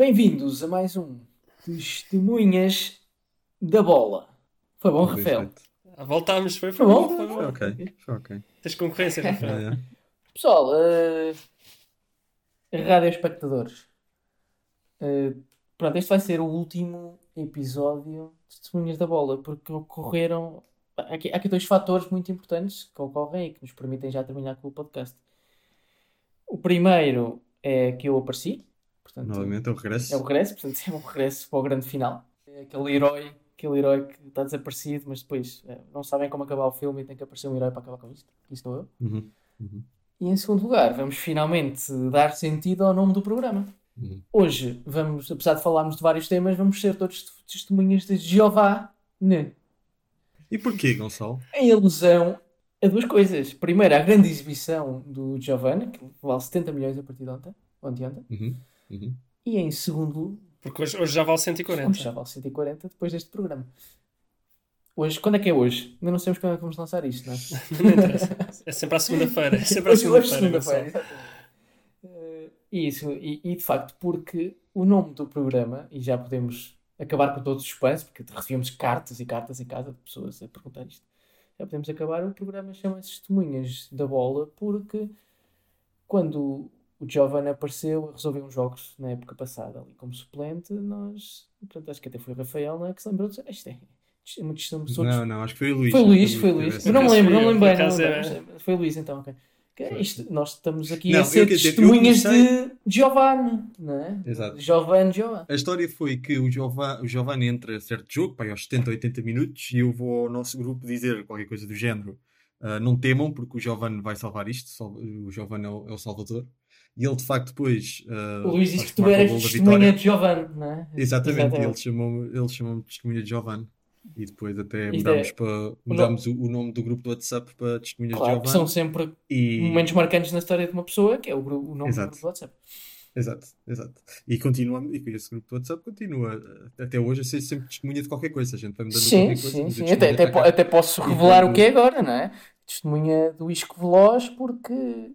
Bem-vindos a mais um Testemunhas da Bola. Foi bom, Rafael? Voltámos, foi, Foi foi bom? bom. Foi Foi bom. ok, foi ok. Tens concorrência, Rafael. É, é. Pessoal, eh, rádio espectadores, eh, pronto, este vai ser o último episódio de Testemunhas da Bola, porque ocorreram. Há aqui, há aqui dois fatores muito importantes que ocorrem e que nos permitem já terminar com o podcast. O primeiro é que eu apareci, portanto, Novamente é o regresso. é o regresso, portanto, é um regresso para o grande final. É aquele herói, aquele herói que está desaparecido, mas depois eh, não sabem como acabar o filme e tem que aparecer um herói para acabar com isto. Aqui estou eu. Uhum, uhum, E em segundo lugar, vamos finalmente dar sentido ao nome do programa. uhum. Hoje, vamos, apesar de falarmos de vários temas, vamos ser todos testemunhas de Jeová né? E porquê, Gonçalo? em alusão a duas coisas. Primeiro, a grande exibição do Giovanni, que vale 70 milhões a partir de ontem, ontem, ontem. Uhum, uhum. E em segundo, Porque hoje, hoje já vale hoje 140. já vale 140 depois deste programa. Hoje, quando é que é hoje? Ainda não sabemos quando é que vamos lançar isto, não é? Não interessa. É sempre à segunda-feira. É sempre à Hoje- hoje, segunda-feira. Gonçalo. exatamente. Eh, Isso, e, e de facto, porque o nome do programa, e já podemos acabar com todos os spams, porque recebemos cartas e cartas em casa de pessoas a perguntar isto, já podemos acabar. O programa chama-se Testemunhas da Bola, porque quando o Giovanni apareceu, resolveu uns jogos na época passada ali como suplente, nós, portanto, acho que até foi o Rafael, não é? Que se lembrou de isto é, é muito testemunho. Não, não, acho que foi o Luís. Foi o Luís, Acho foi o Luís. Eu não me lembro, não me lembro é- bem. não. Foi o Luís então, ok. É isto, nós estamos aqui Não, a ser dizer, testemunhas comecei- de Giovanni, não é? Exato. Giovanni, Giovanni. A história foi que o Giovanni, o Giovanni entra a certo jogo, pá, aos 70, 80 minutos, e eu vou ao nosso grupo dizer qualquer coisa do género. Ah, não temam, porque o Giovanni vai salvar isto. O Giovanni é o, é o salvador. E ele, de facto, depois. ah, O Luís disse que tu eras testemunha de Giovanni, não é? Exatamente, ele chamou-me ele chamou de testemunha de Giovanni. E depois até mudámos, é- para, mudámos o, o nome do grupo do WhatsApp para testemunhas Claro, de que são Giovanni. sempre E... momentos marcantes na história de uma pessoa, que é o, o nome Exato. do grupo do WhatsApp. Exato, exato. E continua, e esse grupo do WhatsApp continua eh, até hoje a ser sempre testemunha de qualquer coisa. A gente vai mudando Sim, qualquer coisa. sim, sim. Até, até, até posso revelar o que é agora, não é? Testemunha do Isco Veloz, porque.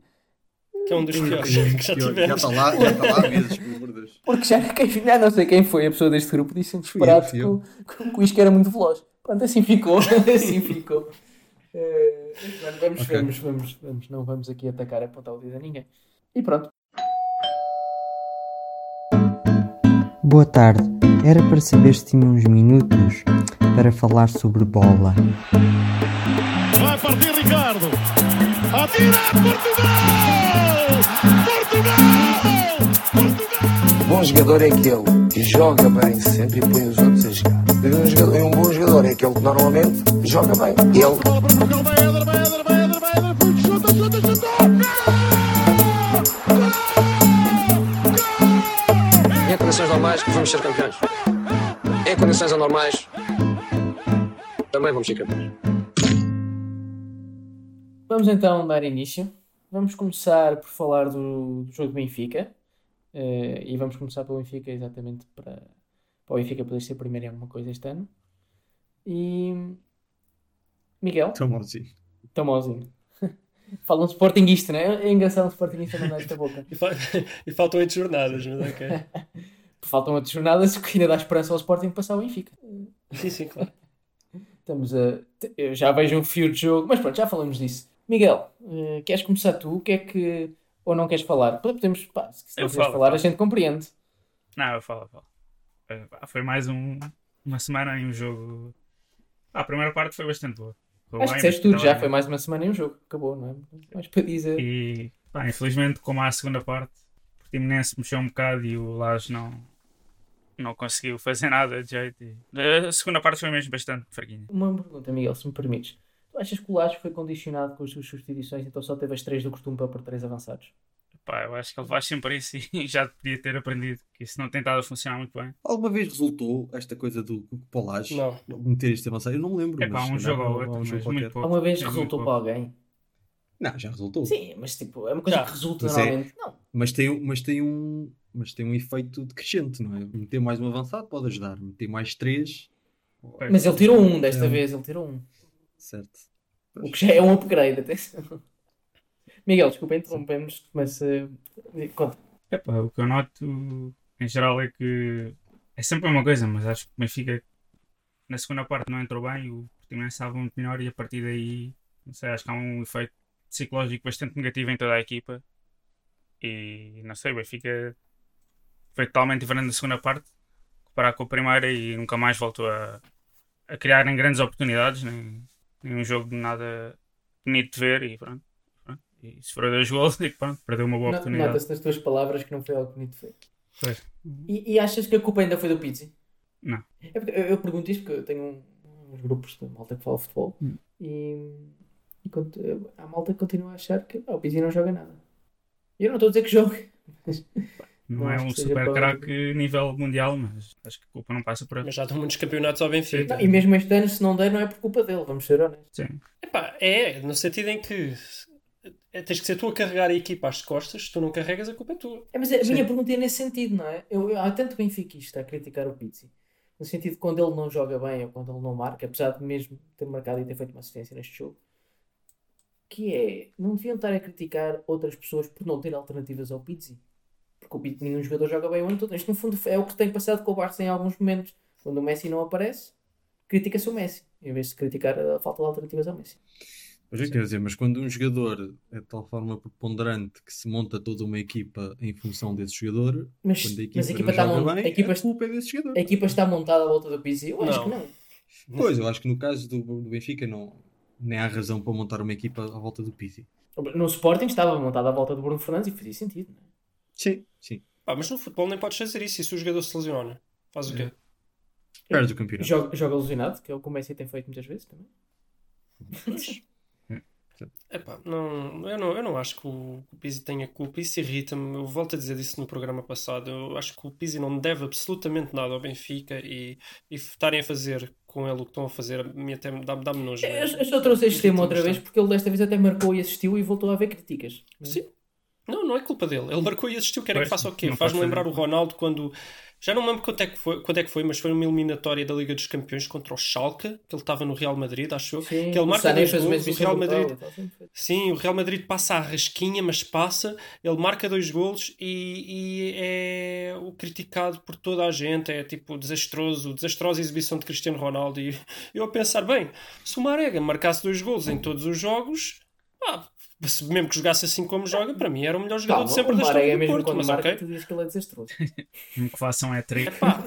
Que é um dos piores Pior, que já já tivemos. está lá, já está lá há meses, pelo amor de Deus. Porque já, quem, já não sei quem foi a pessoa deste grupo, disse desesperado que, o- que o Isco era muito veloz. Pronto, assim ficou. assim ficou. Mas vamos, Ok. vamos, vamos, vamos. Não vamos aqui atacar a apontar o dedo a ninguém. E pronto. Boa tarde. Era para saber se tinha uns minutos para falar sobre bola. Vai partir Ricardo. Atira Portugal! Portugal! Portugal! Bom jogador é aquele que joga bem sempre e põe os outros a jogar. E um, jogador- e um bom jogador é aquele que normalmente joga bem. Ele! Em condições normais vamos ser campeões. Em condições anormais também vamos ser campeões. Vamos então dar início. Vamos começar por falar do, do jogo do Benfica. Eh, e vamos começar pelo Benfica exatamente para, para o Benfica poder ser primeiro em alguma coisa este ano. E. Miguel, Tão malzinho. tão mauzinho. Fala um Sportingista, não é? É engraçado um Sportingista mandar esta boca. E, fa- e faltam oito jornadas, mas ok. Faltam outras jornadas que ainda dá esperança ao Sporting passar o Benfica. Sim, sim, claro. Estamos a. Eu já vejo um fio de jogo, mas pronto, já falamos disso. Miguel, eh, queres começar tu? O que é que. Ou não queres falar? Podemos, pá, se Eu quiseres falar, falo. a gente compreende. Não, eu falo, eu falo. Foi, pá, foi mais um, uma semana em um jogo. Ah, a primeira parte foi bastante boa. Correu Acho que bem, disseste tudo já, também- foi mais uma semana e um jogo. Acabou, não é? Mais para dizer. E, pá, infelizmente, como há a segunda parte, o Portimonense mexeu um bocado e o Lage não, não conseguiu fazer nada de jeito. E- A segunda parte foi mesmo bastante fraquinha. Uma pergunta, Miguel, se me permites. Achas que o Laje foi condicionado com as suas substituições, então só teve as três do costume para pôr três avançados? Pá, eu acho que ele faz sempre isso e já podia ter aprendido que isso não tem estado a funcionar muito bem. Alguma vez resultou esta coisa do Polage? Não. Meter isto avançado? Eu não me lembro. É pá, mas um jogo ou há um outro, jogo muito pouco. Alguma vez É resultou para alguém? Não, já resultou. Sim, mas tipo, é uma coisa Já. que resulta Mas é- normalmente. Não. Mas tem, um- mas tem um. Mas tem um efeito decrescente, não é? Meter mais um avançado pode ajudar. Meter mais três. Mas ele tirou um desta É. vez, ele tirou um. Certo. O que já é um upgrade, atenção. Miguel, desculpa, interrompemos, mas. eh, conta. Epá, o que eu noto em geral é que é sempre uma coisa, mas acho que o Benfica na segunda parte não entrou bem, o Portimonense estava muito melhor e a partir daí, não sei, acho que há um efeito psicológico bastante negativo em toda a equipa. E não sei, o Benfica foi totalmente diferente na segunda parte, comparado com a primeira e nunca mais voltou a, a criar nem grandes oportunidades, nem um jogo de nada bonito de ver e pronto. pronto. E se for a dois gols, digo, pronto, perdeu uma boa No- oportunidade. Nota-se nas tuas palavras que não foi algo bonito feito. Pois. E, e achas que a culpa ainda foi do Pizzi? Não. É eu, eu pergunto isto porque eu tenho um- uns grupos de malta que fala futebol Hum. e, e a malta continua a achar que ah, o Pizzi não joga nada. E eu não estou a dizer que jogue. mas Não Não é um super craque nível mundial, mas acho que a culpa não passa por aí. Mas já dão muitos campeonatos ao Benfica. Não, e mesmo este ano, se não der, não é por culpa dele, vamos ser honestos. Sim. Epá, é, no sentido em que é, tens que ser tu a carregar a equipa às costas, se tu não carregas, a culpa é tua. É, mas a Sim. minha pergunta é nesse sentido, não é? Eu, eu- há tanto benfiquista a criticar o Pizzi. No sentido de quando ele não joga bem ou quando ele não marca, apesar de mesmo ter marcado e ter feito uma assistência neste jogo, que é, não deviam estar a criticar outras pessoas por não ter alternativas ao Pizzi. Porque o Pizzi, nenhum jogador joga bem o ano todo. Isto, no fundo, é o que tem passado com o Barça em alguns momentos. Quando o Messi não aparece, critica-se o Messi, em vez de criticar a falta de alternativas ao Messi. Mas é que quer dizer, mas quando um jogador é de tal forma preponderante que se monta toda uma equipa em função desse jogador, Mas, quando a equipa, mas a equipa, está, joga mon- bem, a, equipa, é desse jogador. a equipa está montada à volta do Pizzi? Eu acho Não. que não. Pois, eu acho que no caso do, do Benfica não, nem há razão para montar uma equipa à volta do Pizzi. No Sporting estava montada à volta do Bruno Fernandes e fazia sentido. Não é? Sim, sim. Pá, mas no futebol nem podes fazer isso. E se o jogador se lesiona? Faz o quê? Perde o campeonato. Joga, joga ilusionado, que é o que o Messi tem feito muitas vezes também. Epá, não, eu, não, eu não acho que o, o Pizzi tenha culpa. Isso irrita-me. Eu volto a dizer isso no programa passado. Eu acho que o Pizzi não deve absolutamente nada ao Benfica e, e estarem a fazer com ele o que estão a fazer mim até me dá- dá-me nojo. Eu, eu só trouxe este tema outra vez porque ele desta vez até marcou e assistiu e voltou a haver críticas. Sim. Não, não é culpa dele. Ele marcou e assistiu. Querem que faça o quê? Faz-me lembrar o Ronaldo quando. Já não me lembro quando é, que foi, quando é que foi, mas foi numa eliminatória da Liga dos Campeões contra o Schalke, que ele estava no Real Madrid, acho eu. Sim, que ele o marca dois fez o Real Madrid. Sim, o Real Madrid passa a rasquinha, mas passa, ele marca dois golos e, e é o criticado por toda a gente, é tipo desastroso, desastrosa exibição de Cristiano Ronaldo. E eu a pensar, bem, se o Marega marcasse dois golos em todos os jogos, pá, se mesmo que jogasse assim como joga, para mim era o melhor jogador Calma, de sempre o da história do mesmo Porto, quando mas marca, ok. tu dizes que ele é desastroso. Mesmo que façam é. Pá,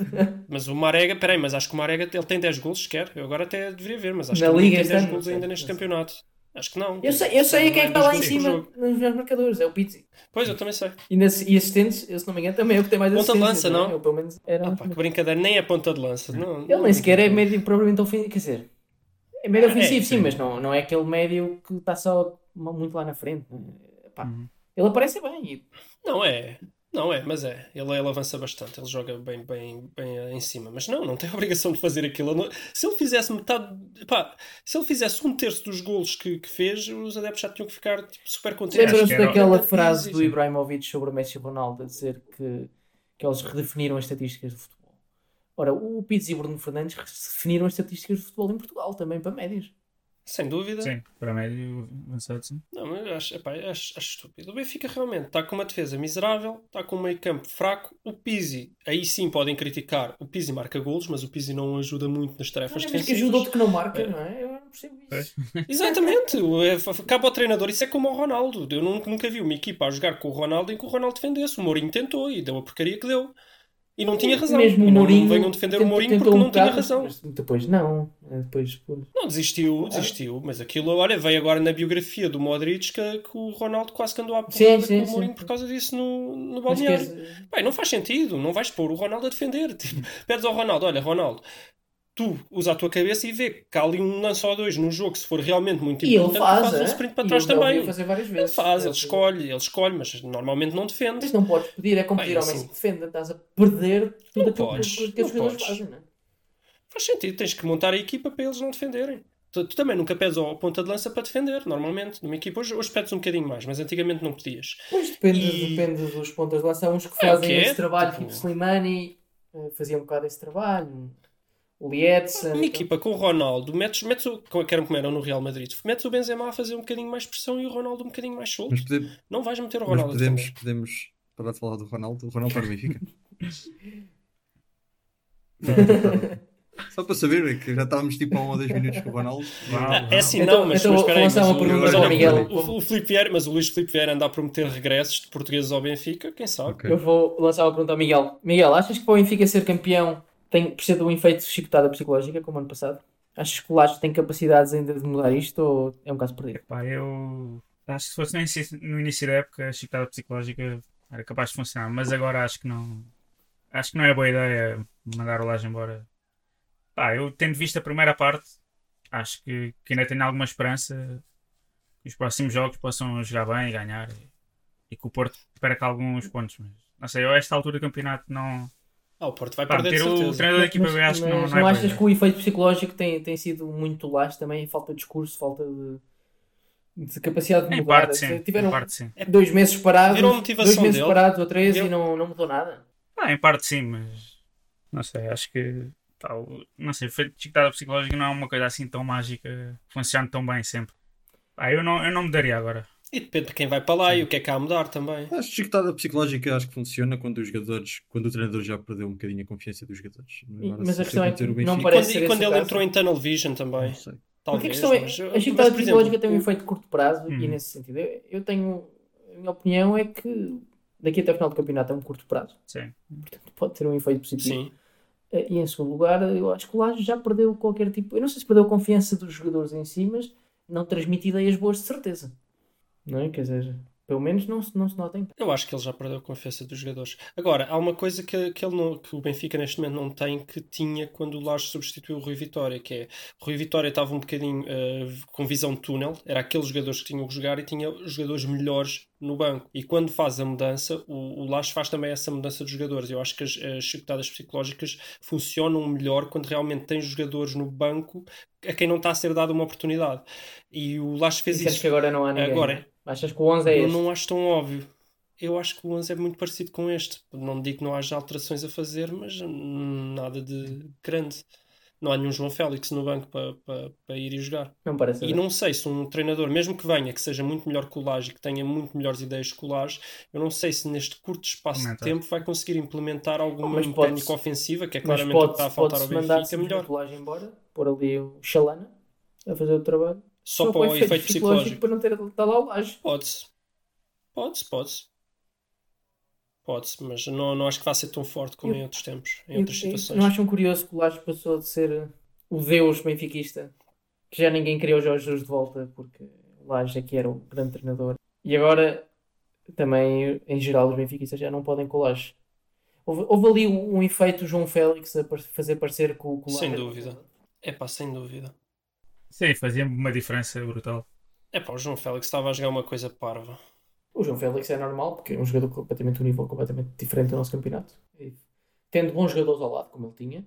mas o Marega, peraí, mas acho que o Marega ele tem 10 golos sequer. Eu agora até deveria ver, mas acho Na que ele tem 10 ano, golos não ainda neste campeonato. Acho que não. Eu sei, eu sei quem é que está lá em cima nos meus marcadores, é o Pizzi. Pois, eu também sei. E, nas, e assistentes, eu, se não me engano, também é o que tem mais Ponta de lança, é? não? Eu, pelo menos era. Ah, pá, que brincadeira, nem é ponta de lança. Não, Ele nem sequer é médio propriamente ofensivo, quer dizer, é médio É, ofensivo, sim, sim. mas não, não é aquele médio que está só muito lá na frente. não é? Pá, Uhum. Ele aparece bem. e- Não é. Não é, mas é. Ele, ele avança bastante, ele joga bem, bem, bem eh, em cima. Mas não, não tem a obrigação de fazer aquilo. Ele não- Se ele fizesse metade. Pá, se ele fizesse um terço dos golos que, que fez, os adeptos já tinham que ficar tipo, super contentes. Lembram-se daquela Era frase do. Ibrahimovic sobre o Messi e Ronaldo a dizer que, que eles redefiniram as estatísticas do futebol? Ora, o Pizzi e o Bruno Fernandes redefiniram as estatísticas do futebol em Portugal também para médios. Sem dúvida. Sim, para médio avançado, sim. Não, mas acho, epá, acho, acho estúpido. O Benfica realmente está com uma defesa miserável, está com um meio campo fraco. O Pizzi, aí sim podem criticar. O Pizzi marca golos, mas o Pizzi não ajuda muito nas tarefas Mas que defensivas. ajuda outro que não marca, É. não é? Eu não percebo isso. Exatamente, o- é, f- cabe ao treinador. Isso é como o Ronaldo. Eu nunca, nunca vi uma equipa a jogar com o Ronaldo em que o Ronaldo defendesse. O Mourinho tentou e deu a porcaria que deu. E não tinha razão. Mesmo o Mourinho. não venham defender o Mourinho porque um não tinha razão. mas Depois não. Depois, depois. Não, desistiu, desistiu. Mas aquilo, olha, veio agora na biografia do Modric que, que o Ronaldo quase que andou à Sim, porrada com o. Mourinho por causa disso no, no balneário. queres- Bem, não faz sentido, não vais pôr o Ronaldo a defender. Tipo, pedes ao Ronaldo, olha, Ronaldo, tu usa a tua cabeça e vê que há ali um lance ou dois num jogo, se for realmente muito ele importante, faz, faz um é? sprint para trás também. fazer várias Ele vezes. faz, ele escolhe, ele escolhe, mas normalmente não defende. Mas não podes pedir, é como Bem, pedir ao Messi que defenda. Estás a perder tudo Não aquilo que- podes, que, os jogadores fazem, não é? Faz sentido, tens que montar a equipa para eles não defenderem. Tu, tu também nunca pedes ao ponta de lança para defender, normalmente. Numa equipa, hoje, hoje pedes um bocadinho mais, mas antigamente não pedias. Pois depende, E- depende dos pontas de lança. Há uns que É, fazem que é, esse trabalho, tipo- tipo Slimani, eh, fazia um bocado esse trabalho. O. Uma equipa com o Ronaldo, metes, metes o, como que eram como eram no Real Madrid, metes o Benzema a fazer um bocadinho mais pressão e o Ronaldo um bocadinho mais solto. Podemos, Não vais meter o Ronaldo a podemos, defender. podemos parar de falar do Ronaldo. O Ronaldo está no Benfica. Só para saber é que já estávamos tipo a um ou dois minutos com o Ronaldo. Ah, é assim, Então- não, mas, então mas vou espera aí, lançar mas uma pergunta mas ao Miguel. o, o Filipe Vieira, mas o Luís Filipe Vieira anda a prometer regressos de portugueses ao Benfica, quem sabe? Ok. Eu vou lançar uma pergunta ao Miguel. Miguel, achas que para o Benfica ser campeão tem, precisa de um efeito chicotada psicológica, como ano passado? Achas que o Lages tem capacidades ainda de mudar isto ou é um caso perdido? Pá, eu acho que se fosse no início, no início da época, a chicotada psicológica era capaz de funcionar, mas agora acho que não. Acho que não é boa ideia mandar o Laje embora. Pá, eu tendo visto a primeira parte, acho que, que ainda tenho alguma esperança que os próximos jogos possam jogar bem e ganhar e, e que o Porto perca alguns pontos. Mas não sei, eu a esta altura do campeonato não. Ah, o Porto vai Pá, perder de ter o treinador da equipa Mas- B acho que não, não é achas que o efeito psicológico tem, tem sido muito laxo também? Falta de discurso, falta de, de capacidade de Em mudar? parte sim, Tiveram em parte sim. dois meses parados, dois meses dele. parados ou três e não, não mudou nada? Ah, em parte sim, mas não sei, acho que o- não sei, o efeito de chicotada psicológica não é uma coisa assim tão mágica, funciona tão bem sempre. Pá, eu não, eu não mudaria agora. E depende de quem vai para lá e o que é que há a mudar também. Acho que chicotada psicológica acho que funciona quando os jogadores, quando o treinador já perdeu um bocadinho a confiança dos jogadores. Agora, mas a questão é que não parece Quando, ser e quando esse o ele caso. entrou em Tunnel Vision também. não sei. Porque a Talvez. questão é, mas, a chicotada psicológica exemplo, tem um efeito de curto prazo e Hum. nesse sentido, eu, eu tenho, a minha opinião é que daqui até o final do campeonato é um curto prazo, Sim. portanto pode ter um efeito positivo. Sim. Eh, E em segundo lugar, eu acho que o Laje já perdeu qualquer tipo. Eu não sei se perdeu a confiança dos jogadores em si, mas não transmite ideias boas de certeza. Não é? Quer dizer, pelo menos não se, não se notem. Eu acho que ele já perdeu a confiança dos jogadores. Agora, há uma coisa que, que, ele não, que o Benfica neste momento não tem que tinha quando o Lage substituiu o Rui Vitória, que é o Rui Vitória estava um bocadinho eh, com visão de túnel, era aqueles jogadores que tinham que jogar e tinha jogadores melhores no banco. E quando faz a mudança, o, o Lage faz também essa mudança dos jogadores. Eu acho que as, as chicotadas psicológicas funcionam melhor quando realmente tens jogadores no banco a quem não está a ser dada uma oportunidade. E o Lage fez Disseste isso. que agora não há ninguém. Agora? Achas que o 11 é Eu este? não acho tão óbvio. Eu acho que o 11 é muito parecido com este. Não digo que não haja alterações a fazer, mas nada de grande. Não há nenhum João Félix no banco para para- para ir e jogar. Não parece. E não sei se um treinador, mesmo que venha, que seja muito melhor que o Lage e que tenha muito melhores ideias que o eu não sei se neste curto espaço de Implementar. tempo vai conseguir implementar alguma mecânica ofensiva, que é claramente o que está a faltar ao pode-se mandar Benfica, melhor. o Laje embora, pôr ali o Chalana a fazer o trabalho. Só para o efeito psicológico. para não ter está lá o Laje. Pode-se. Pode-se, pode-se. Pode-se, mas não, não acho que vá ser tão forte como Eu- em outros tempos, em E- outras situações. Não acham curioso que o Laje passou de ser o deus benfiquista, que já ninguém queria o Jorge Jesus de volta, porque o Laje é que era o grande treinador. E agora, também, em geral, os benfiquistas já não podem com o Laje. Houve, houve ali um, efeito João Félix a fazer parecer com, com o Laje. Sem dúvida. É pá, sem dúvida. Sim, fazia uma diferença brutal. É pá, o João Félix estava a jogar uma coisa parva. O João Félix é normal, porque é um jogador completamente um nível completamente diferente do nosso campeonato. E, tendo bons jogadores ao lado, como ele tinha,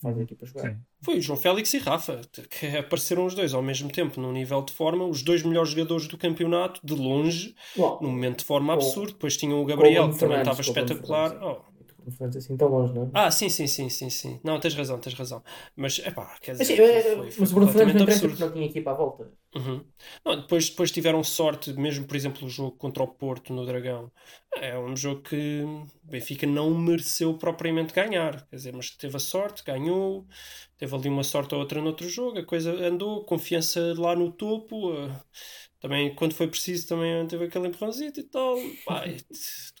faz a equipa jogar. Sim. Foi o João Félix e Rafa, que apareceram os dois ao mesmo tempo num nível de forma, os dois melhores jogadores do campeonato, de longe, Bom, num momento de forma absurdo. Depois tinham o Gabriel, que também estava espetacular. Oh, Foi assim tão longe, não é? Ah, sim, sim, sim, sim, sim. Não, tens razão, tens razão. Mas, é pá, quer Mas, dizer, sim, é, foi, foi mas o Bruno Fernandes não interessa porque não tinha equipa à volta. Uhum. Não, depois, depois tiveram sorte, mesmo por exemplo o jogo contra o Porto no Dragão. É um jogo que Benfica não mereceu propriamente ganhar. Quer dizer, mas teve a sorte, ganhou, teve ali uma sorte ou outra noutro jogo, a coisa andou, confiança lá no topo. eh, Também, quando foi preciso, também teve aquele empurrãozinho e tal. Pá, e-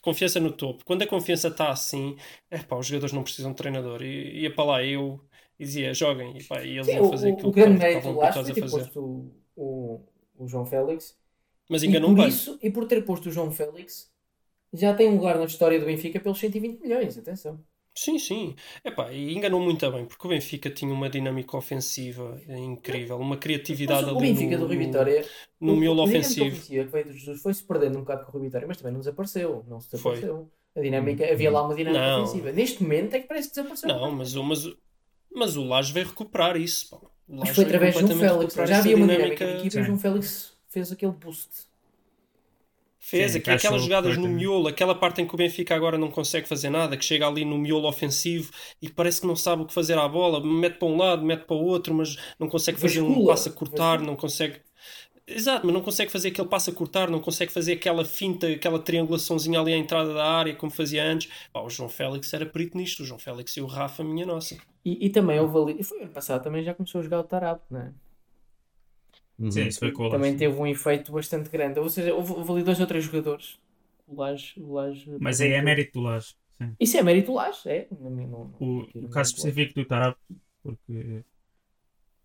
confiança no topo. Quando a confiança está assim, é pá, os jogadores não precisam de treinador. E ia para lá eu e dizia, joguem. E, pá, e eles Sim, iam fazer o, aquilo o grande que estavam habituados a fazer. o, o, o João Félix. Mas E enganou por, isso, e por ter posto o João Félix, já tem um lugar na história do Benfica pelos 120 milhões. Atenção. Sim, sim. Epá, e enganou muito bem, porque o Benfica tinha uma dinâmica ofensiva incrível, uma criatividade Mas o ali Benfica no, do Rui no- Vitória. no o- miolo ofensivo. ofensiva que veio do Jesus foi-se perdendo um bocado com o Rui Vitória, mas também não desapareceu. Não se Foi. desapareceu. A dinâmica, havia lá uma dinâmica Não. ofensiva. Neste momento é que parece que desapareceu. Não, mas, o- mas, o- mas o Laje veio recuperar isso. pá. O Mas foi através de completamente Félix. Já havia uma dinâmica. dinâmica de equipa e o Félix fez aquele boost. Fez Sim, aqui, aquelas jogadas no miolo, aquela parte em que o Benfica agora não consegue fazer nada, que chega ali no miolo ofensivo e parece que não sabe o que fazer à bola, mete para um lado, mete para o outro, mas não consegue fazer um Vascula. passo a cortar, Vascula. não consegue. Exato, mas não consegue fazer aquele passo a cortar, não consegue fazer aquela finta, aquela triangulaçãozinha ali à entrada da área como fazia antes. Pá, o João Félix era perito nisto, o João Félix e o Rafa, minha nossa. E, e também houve ali. e Foi ano passado, também já começou a jogar o Tarab, não é? Uhum. Sim, isso foi com o Também teve um efeito bastante grande. Ou seja, houve, houve ali dois ou três jogadores. O Laje. O Laje Mas aí é mérito do Laje. Sim. Isso é mérito do Laje, é. Não, não, não, O, o caso específico do Tarap, porque,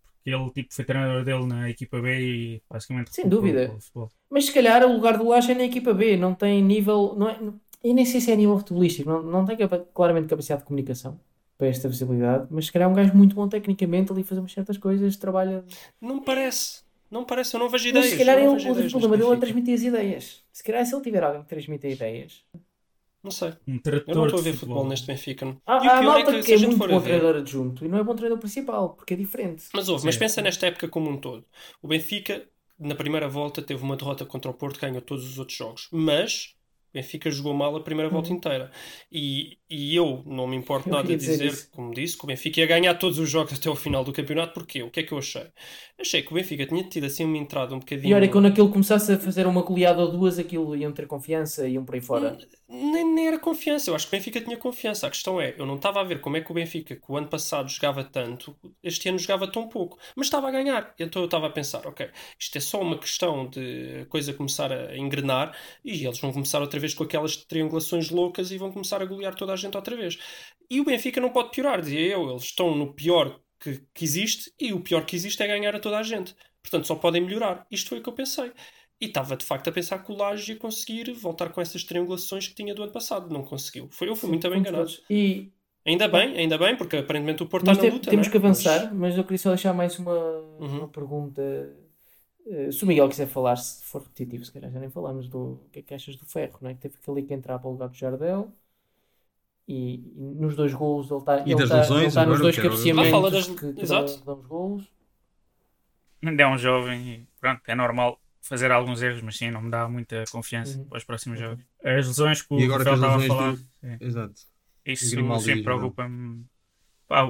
porque ele tipo, foi treinador dele na equipa B e basicamente Sem dúvida. o futebol. Mas se calhar o lugar do Laje é na equipa B, não tem nível. Não é, eu nem sei se é nível futebolístico, não, não tem claramente capacidade de comunicação para esta visibilidade, mas se calhar é um gajo muito bom tecnicamente ali fazemos certas coisas, trabalha. Não me parece, não me parece, eu não vejo Mas ideias. se calhar ele, vejo o ideias problema dele é Benfica. transmitir as ideias. Se calhar se ele tiver alguém que transmita ideias. Não sei, Um eu não estou a ver futebol neste Benfica. Há, E o pior malta é que, que, se a é gente muito for bom a ver, treinador adjunto e não é bom treinador principal, porque é diferente. Mas houve, mas Sim. pensa nesta época como um todo. O Benfica, na primeira volta, teve uma derrota contra o Porto, ganhou todos os outros jogos. Mas Benfica jogou mal a primeira volta inteira. E, e eu não me importo Uhum. Eu nada de dizer dizer, como disse, que o Benfica ia ganhar todos os jogos até ao final do campeonato. Porquê? O que é que eu achei? Achei que o Benfica tinha tido assim uma entrada um bocadinho. E olha, quando aquilo começasse a fazer uma goleada ou duas, aquilo iam ter confiança e iam por aí fora. Nem, nem era confiança, eu acho que o Benfica tinha confiança. A questão é, eu não estava a ver como é que o Benfica, que o ano passado jogava tanto, este ano jogava tão pouco, mas estava a ganhar. Então eu estava a pensar, ok, isto é só uma questão de coisa começar a engrenar e eles vão começar outra vez com aquelas triangulações loucas e vão começar a golear toda a gente outra vez. E o Benfica não pode piorar, dizia eu, eles estão no pior que, que existe e o pior que existe é ganhar a toda a gente. Portanto, só podem melhorar. Isto foi o que eu pensei. E estava de facto a pensar que o Laje ia conseguir voltar com essas triangulações que tinha do ano passado. Não conseguiu. Foi, eu fui muito bem enganado. E Ainda bem, ainda bem, porque aparentemente o Porto mas está na luta. temos é? que avançar, Mas- mas eu queria só deixar mais uma, Uhum. uma pergunta. Eh, se o Miguel quiser falar, se for repetitivo, se calhar já nem falamos do o que é que achas do Ferro, não é? Que teve aquele que entrar para o lugar do Jardel e, e nos dois golos ele está E ele das está- lesões ele está nos dois que cabeceamentos Ah, fala das- que, que Exato. dão os golos. Ainda é um jovem e pronto, é normal fazer alguns erros, mas sim, não me dá muita confiança Uhum. para os próximos jogos. As lesões que o Rafael estava a falar, do- sim, Exato. Isso e o Jardel. preocupa-me.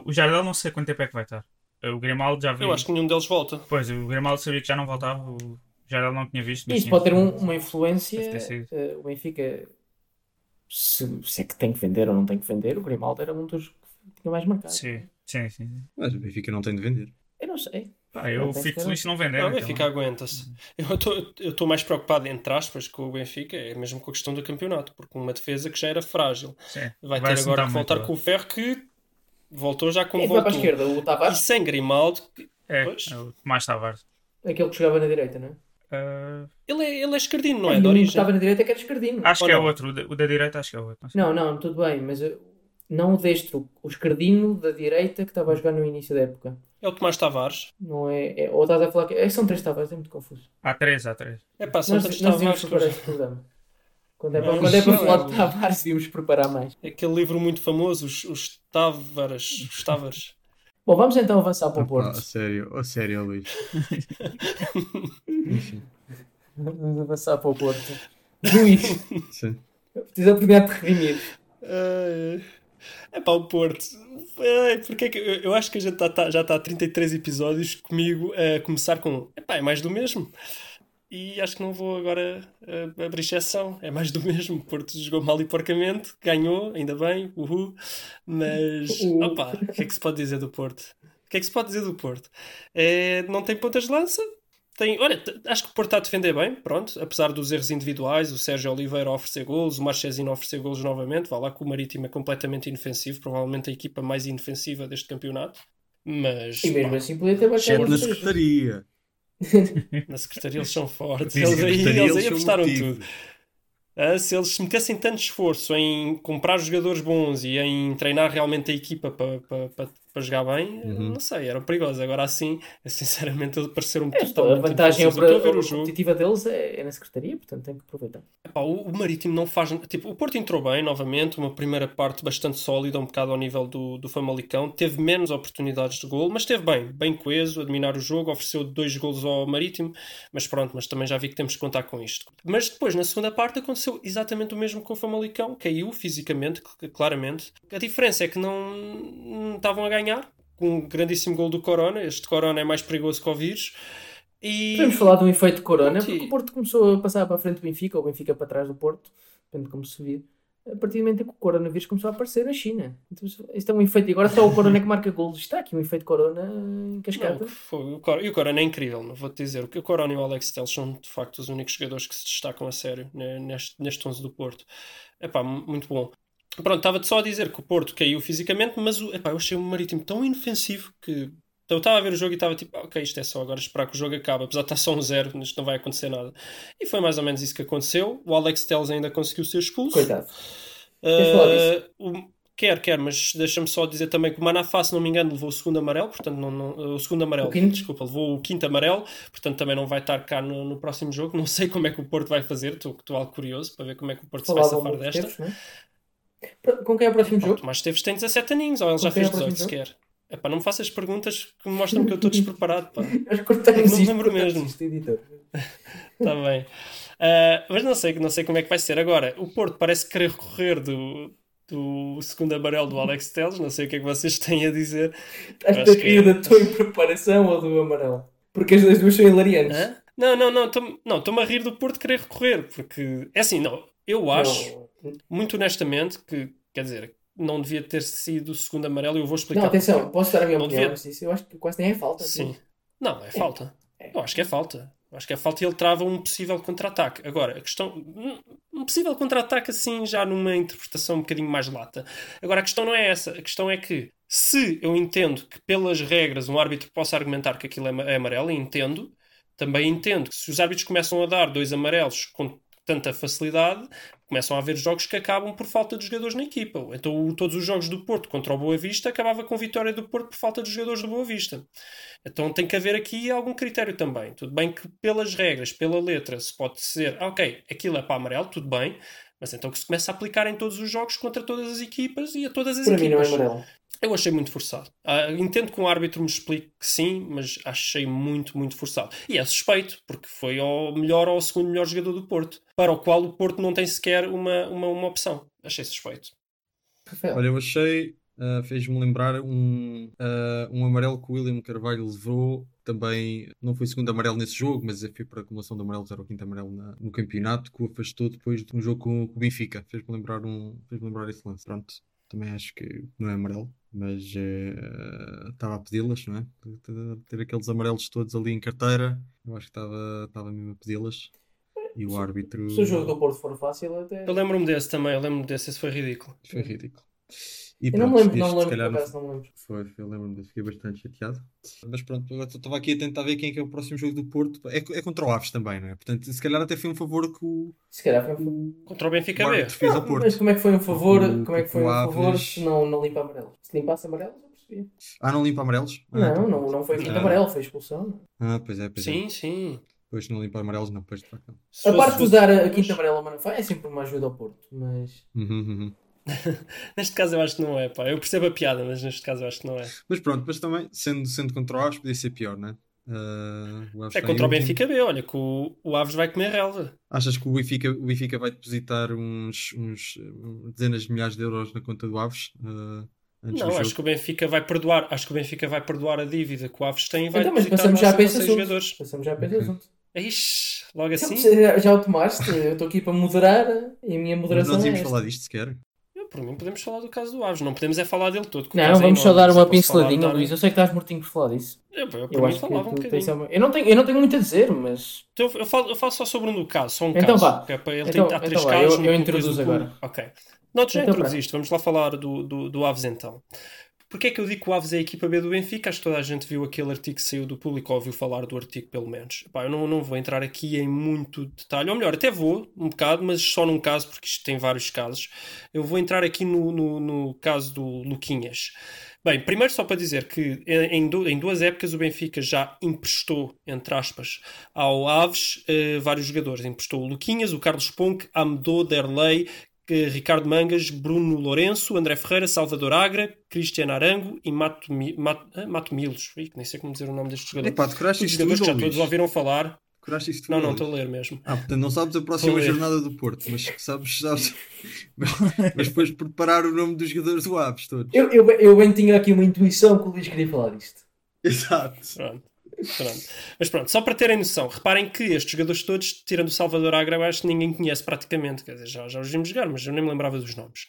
O Jardel não sei quanto tempo é que vai estar. O Grimaldo já viu. Eu acho que nenhum deles volta. Pois, o Grimaldo sabia que já não voltava, o Jardel não tinha visto. Isso sim, pode ter um- uma influência. Deve ter sido. eh, o Benfica, se, se é que tem que vender ou não tem que vender, o Grimaldo era um dos que tinha mais marcado. Sim, sim, sim. sim. Mas o Benfica não tem de vender. Eu não sei. Pá, eu fico feliz se não vender. Não, o então. Benfica aguenta-se. Eu estou- Eu estou mais preocupado, entre aspas, com o Benfica, é mesmo com a questão do campeonato, porque uma defesa que já era frágil Sim. vai ter Vai-se agora que voltar com o Ferro que voltou já como Quem é vai para a voltou. esquerda? O E Tavares? sem Grimaldo, É, Pois. é o Tomás Tavares. Aquele que jogava na direita, não é? Ah, ele é, ele é escardino, não é? De um que origem. estava na direita que era escardino. acho Ou que é não? outro, o da, o da direita acho que é outro. não. Não, não, tudo bem, mas não o destro, o escardino da direita que estava a jogar no início da época. É o Tomás Tavares. Não é, é- ou estás a falar que é, são três Tavares, é muito confuso. Há três, há três. É pá, são Nós, tantos nós Tavares. preparar este programa. Quando é para, quando é para falar é de Tavares, devíamos preparar mais. Aquele livro muito famoso, os, os Tavares. Os Tavares. Bom, vamos então avançar para o Opa, Porto. a sério, a sério, Luís. Enfim, Vamos avançar para o Porto. Luís, sim. tens a oportunidade de redimir. É pá, o Porto. Ai, porque é que eu, eu acho que a gente tá- tá- já está há 33 episódios comigo a começar com. Epá, é mais do mesmo. E acho que não vou agora eh, abrir exceção. É mais do mesmo. O Porto jogou mal e porcamente, ganhou, ainda bem, uhul. Mas, Uhul. opá, o que é que se pode dizer do Porto? O que é que se pode dizer do Porto? É, não tem pontas de lança. Tem, olha, acho que o Porto está a defender bem, pronto, apesar dos erros individuais, o Sérgio Oliveira a oferecer golos, o Marchesino a oferecer golos novamente, vá lá que o Marítimo é completamente inofensivo, provavelmente a equipa mais inofensiva deste campeonato. Mas E mesmo pá, assim podia ter marcado na secretaria. na secretaria eles são fortes, eles aí, eles aí apostaram motivo. tudo. Ah, se eles metessem tanto esforço em comprar jogadores bons e em treinar realmente a equipa para pa, pa, pa jogar bem, Uhum. não sei, eram perigosos. Agora assim, sinceramente, eles pareceram É, totalmente a vantagem inofensivos. Eu estou a ver o competitiva deles é, é na secretaria, portanto tem que aproveitar. Epá, o, o Marítimo não faz. Tipo, o Porto entrou bem novamente, uma primeira parte bastante sólida, um bocado ao nível do, do Famalicão. Teve menos oportunidades de gol, mas esteve bem, bem coeso, a dominar o jogo, ofereceu dois golos ao Marítimo, mas pronto, mas também já vi que temos que contar com isto. Mas depois, na segunda parte, aconteceu exatamente o mesmo com o Famalicão, caiu fisicamente, cl- claramente. A diferença é que não, não estavam a ganhar, com um grandíssimo gol do Corona. Este Corona é mais perigoso que o vírus. E... Podemos falar de um efeito corona, porque o Porto começou a passar para a frente do Benfica, ou o Benfica para trás do Porto, depende de como se vir. A partir do momento em que o coronavírus começou a aparecer na China. Então, isto é um efeito. E agora só o corona que marca golos. Está aqui um efeito corona em Não, cascata. que foi- o Cor- e o Corona é incrível, não vou-te dizer. O Corona e o Alex Telles são de facto os únicos jogadores que se destacam a sério neste, neste 11 do Porto. Epá, mu- muito bom. Pronto, estava-te só a dizer que o Porto caiu fisicamente, mas o, epá, eu achei o Marítimo tão inofensivo que então, eu estava a ver o jogo e estava tipo, "Ah, ok, isto é só agora esperar que o jogo acabe, apesar de estar só um zero, isto não vai acontecer nada. E foi mais ou menos isso que aconteceu. O Alex Telles ainda conseguiu ser expulso. Coitado. Uh, o- Quer, quer, mas deixa-me só dizer também que o Manafá, se não me engano, levou o segundo amarelo, portanto, não, não- o segundo amarelo, O quinto? desculpa, levou o quinto amarelo, portanto, também não vai estar cá no, no próximo jogo. Não sei como é que o Porto vai fazer, estou estou algo curioso para ver como é que o Porto se vai safar desta. tempos, é? Pro- Com quem é o próximo Pá, o jogo? Tomás Esteves tem 17 aninhos, ou ele já Com fez é o próximo 18 jogo? sequer. Epá, não me faças perguntas que me mostram que eu estou despreparado, pá. Nós cortamos Não isto. lembro mesmo. isto, editor. Está bem. Ah, mas não sei, não sei como é que vai ser. Agora, o Porto parece querer recorrer do, do segundo amarelo do Alex Telles. Não sei o que é que vocês têm a dizer. Estás-te Acho a rir é. da tua impreparação ou do amarelo? Porque as duas são hilariantes. Hã? Não, não, não. Estou- Não, estou-me a rir do Porto querer recorrer. Porque, é assim, não. Eu acho, Não, muito honestamente, que, quer dizer, não devia ter sido o segundo amarelo. e Eu vou explicar. não, atenção, porquê. posso dar a minha Não opinião, devia- eu acho que quase nem é falta. Sim. Não, é falta. É. Eu acho que é falta. Eu acho que é falta e ele trava um possível contra-ataque. Agora, a questão. Um possível contra-ataque, assim, já numa interpretação um bocadinho mais lata. Agora, a questão não é essa. A questão é que, se eu entendo que, pelas regras, um árbitro possa argumentar que aquilo é é amarelo, e entendo, também entendo que se os árbitros começam a dar dois amarelos com tanta facilidade, começam a haver jogos que acabam por falta de jogadores na equipa. Então, todos os jogos do Porto contra o Boa Vista acabava com vitória do Porto por falta de jogadores do Boa Vista. Então tem que haver aqui algum critério também. Tudo bem que pelas regras, pela letra, se pode dizer, ah, ok, aquilo é para amarelo, tudo bem, mas então que se começa a aplicar em todos os jogos contra todas as equipas e a todas as Para mim não é equipas. amarelo. Eu achei muito forçado. Ah, entendo que um árbitro me explique que sim, mas achei muito, muito forçado. E é suspeito, porque foi ao melhor ou ao segundo melhor jogador do Porto, para o qual o Porto não tem sequer uma, uma, uma opção. Achei suspeito. Olha, eu achei, ah, fez-me lembrar um, ah, um amarelo que o William Carvalho levou. Também não foi segundo amarelo nesse jogo, mas foi por acumulação de amarelos, era o quinto amarelo na- no campeonato, que o afastou depois de um jogo com, com o Benfica. Fez-me lembrar, um, fez lembrar esse lance. Pronto, também acho que não é amarelo, mas eh, estava a pedi-las, não é? Ter aqueles amarelos todos ali em carteira, eu acho que estava estava mesmo a pedi-las. E o árbitro. Se o jogo do Porto for fácil, até. Eu lembro-me desse também, eu lembro-me desse, esse foi ridículo. Foi ridículo. E Eu não me lembro, não lembro, calhar não não me lembro. foi, eu lembro-me fiquei bastante chateado. Mas pronto, eu estava aqui a tentar ver quem é que é o próximo jogo do Porto. É, é contra o Aves também, não é? Portanto, se calhar até foi um favor que o, Se calhar foi um favor. Contra o Benfica o B. fez ao Não, Porto. Mas como é que foi um favor? O- Como é que foi um favor Aves- se não, não limpa amarelo? Se limpasse amarelo, eu percebia. Ah, não limpa amarelos? Ah, Não, então não, não foi quinto Ah, amarelo, foi expulsão. Ah, pois é, pois é. Sim, sim. Depois não limpa amarelos, não, depois de facto. não. A parte de dar a quinta amarela ao Manafá é sempre uma ajuda ao Porto, mas. Uhum, uhum. Neste caso eu acho que não é, pá. Eu percebo a piada, mas neste caso eu acho que não é. Mas pronto, mas também, sendo, sendo contra o Aves, podia ser pior, não é? O Aves É está em contra o. Benfica B, olha, que o, o Aves vai comer relva. Achas que o Benfica, o Benfica vai depositar uns, uns eh, dezenas de milhares de euros na conta do Aves? antes do Não, acho que o Benfica vai perdoar. Acho que o Benfica vai perdoar a dívida que o Aves tem e vai Então, mas depositar passamos já 16 assunto. jogadores. Passamos já para esse assunto. Ixi, logo assim. Já, já o tomaste, eu estou aqui para moderar e a minha Mas moderação nós é íamos esta. falar disto sequer. Por mim podemos falar do caso do Aves. Não podemos é falar dele todo. Não, é vamos só dar uma pinceladinha, Luís. Eu sei que estás mortinho por falar disso. Eu, eu, Eu acho que falava um bocadinho. uma- eu, não tenho, eu não tenho muito a dizer, mas. Então, eu, falo, eu falo só sobre um do caso, só um Então caso. vá. é para ele Então- tem, há três então casos. eu- eu introduzo agora. Ok. Não, tu já Então, introduziste. Vamos lá falar do, do, do Aves então. Porquê é que eu digo que o Aves é a equipa B do Benfica? Acho que toda a gente viu aquele artigo que saiu do público, ou ouviu falar do artigo pelo menos. Pá, eu não, não vou entrar aqui em muito detalhe, ou melhor, até vou um bocado, mas só num caso, porque isto tem vários casos. Eu vou entrar aqui no, no, no caso do Luquinhas. Bem, primeiro só para dizer que em, em duas épocas o Benfica já emprestou, entre aspas, ao Aves eh, vários jogadores. Emprestou o Luquinhas, o Carlos Ponque, Amdo, Derlei, Ricardo Mangas, Bruno Lourenço, André Ferreira, Salvador Agra, Cristiano Arango e Mato, Mato, Mato Milos. Ih, nem sei como dizer o nome deste jogador. Epá, Os isso jogadores tudo, que já Luís? todos ouviram falar. Decoraste isso tudo, Não, não, estou a ler mesmo. Ah, portanto não sabes a próxima jornada do Porto, mas sabes, sabes. mas depois preparar o nome dos jogadores do Aves todos. Eu, eu, eu bem tinha aqui uma intuição que o Luís queria falar disto. Exato. Pronto. Pronto. Mas pronto, só para terem noção, reparem que estes jogadores todos, tirando o Salvador Agra, eu acho que ninguém conhece praticamente, quer dizer, já, já os vimos jogar, mas eu nem me lembrava dos nomes.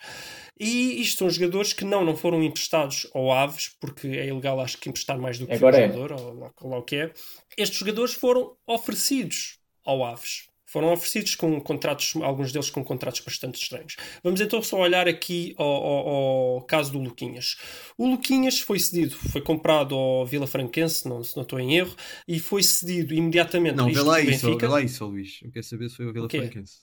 E isto são jogadores que não, não foram emprestados ao Aves, porque é ilegal, acho que emprestar mais do que Agora um é. jogador, ou lá, lá o que é. Estes jogadores foram oferecidos ao Aves. Foram oferecidos com contratos, alguns deles com contratos bastante estranhos. Vamos então só olhar aqui ao, ao- ao caso do Luquinhas. O Luquinhas foi cedido, foi comprado ao Vila Franquense, não, se não estou em erro, e foi cedido imediatamente. Não, vê lá isso, vê lá isso, Luís. Eu quero saber se foi o Vila O quê? Franquense.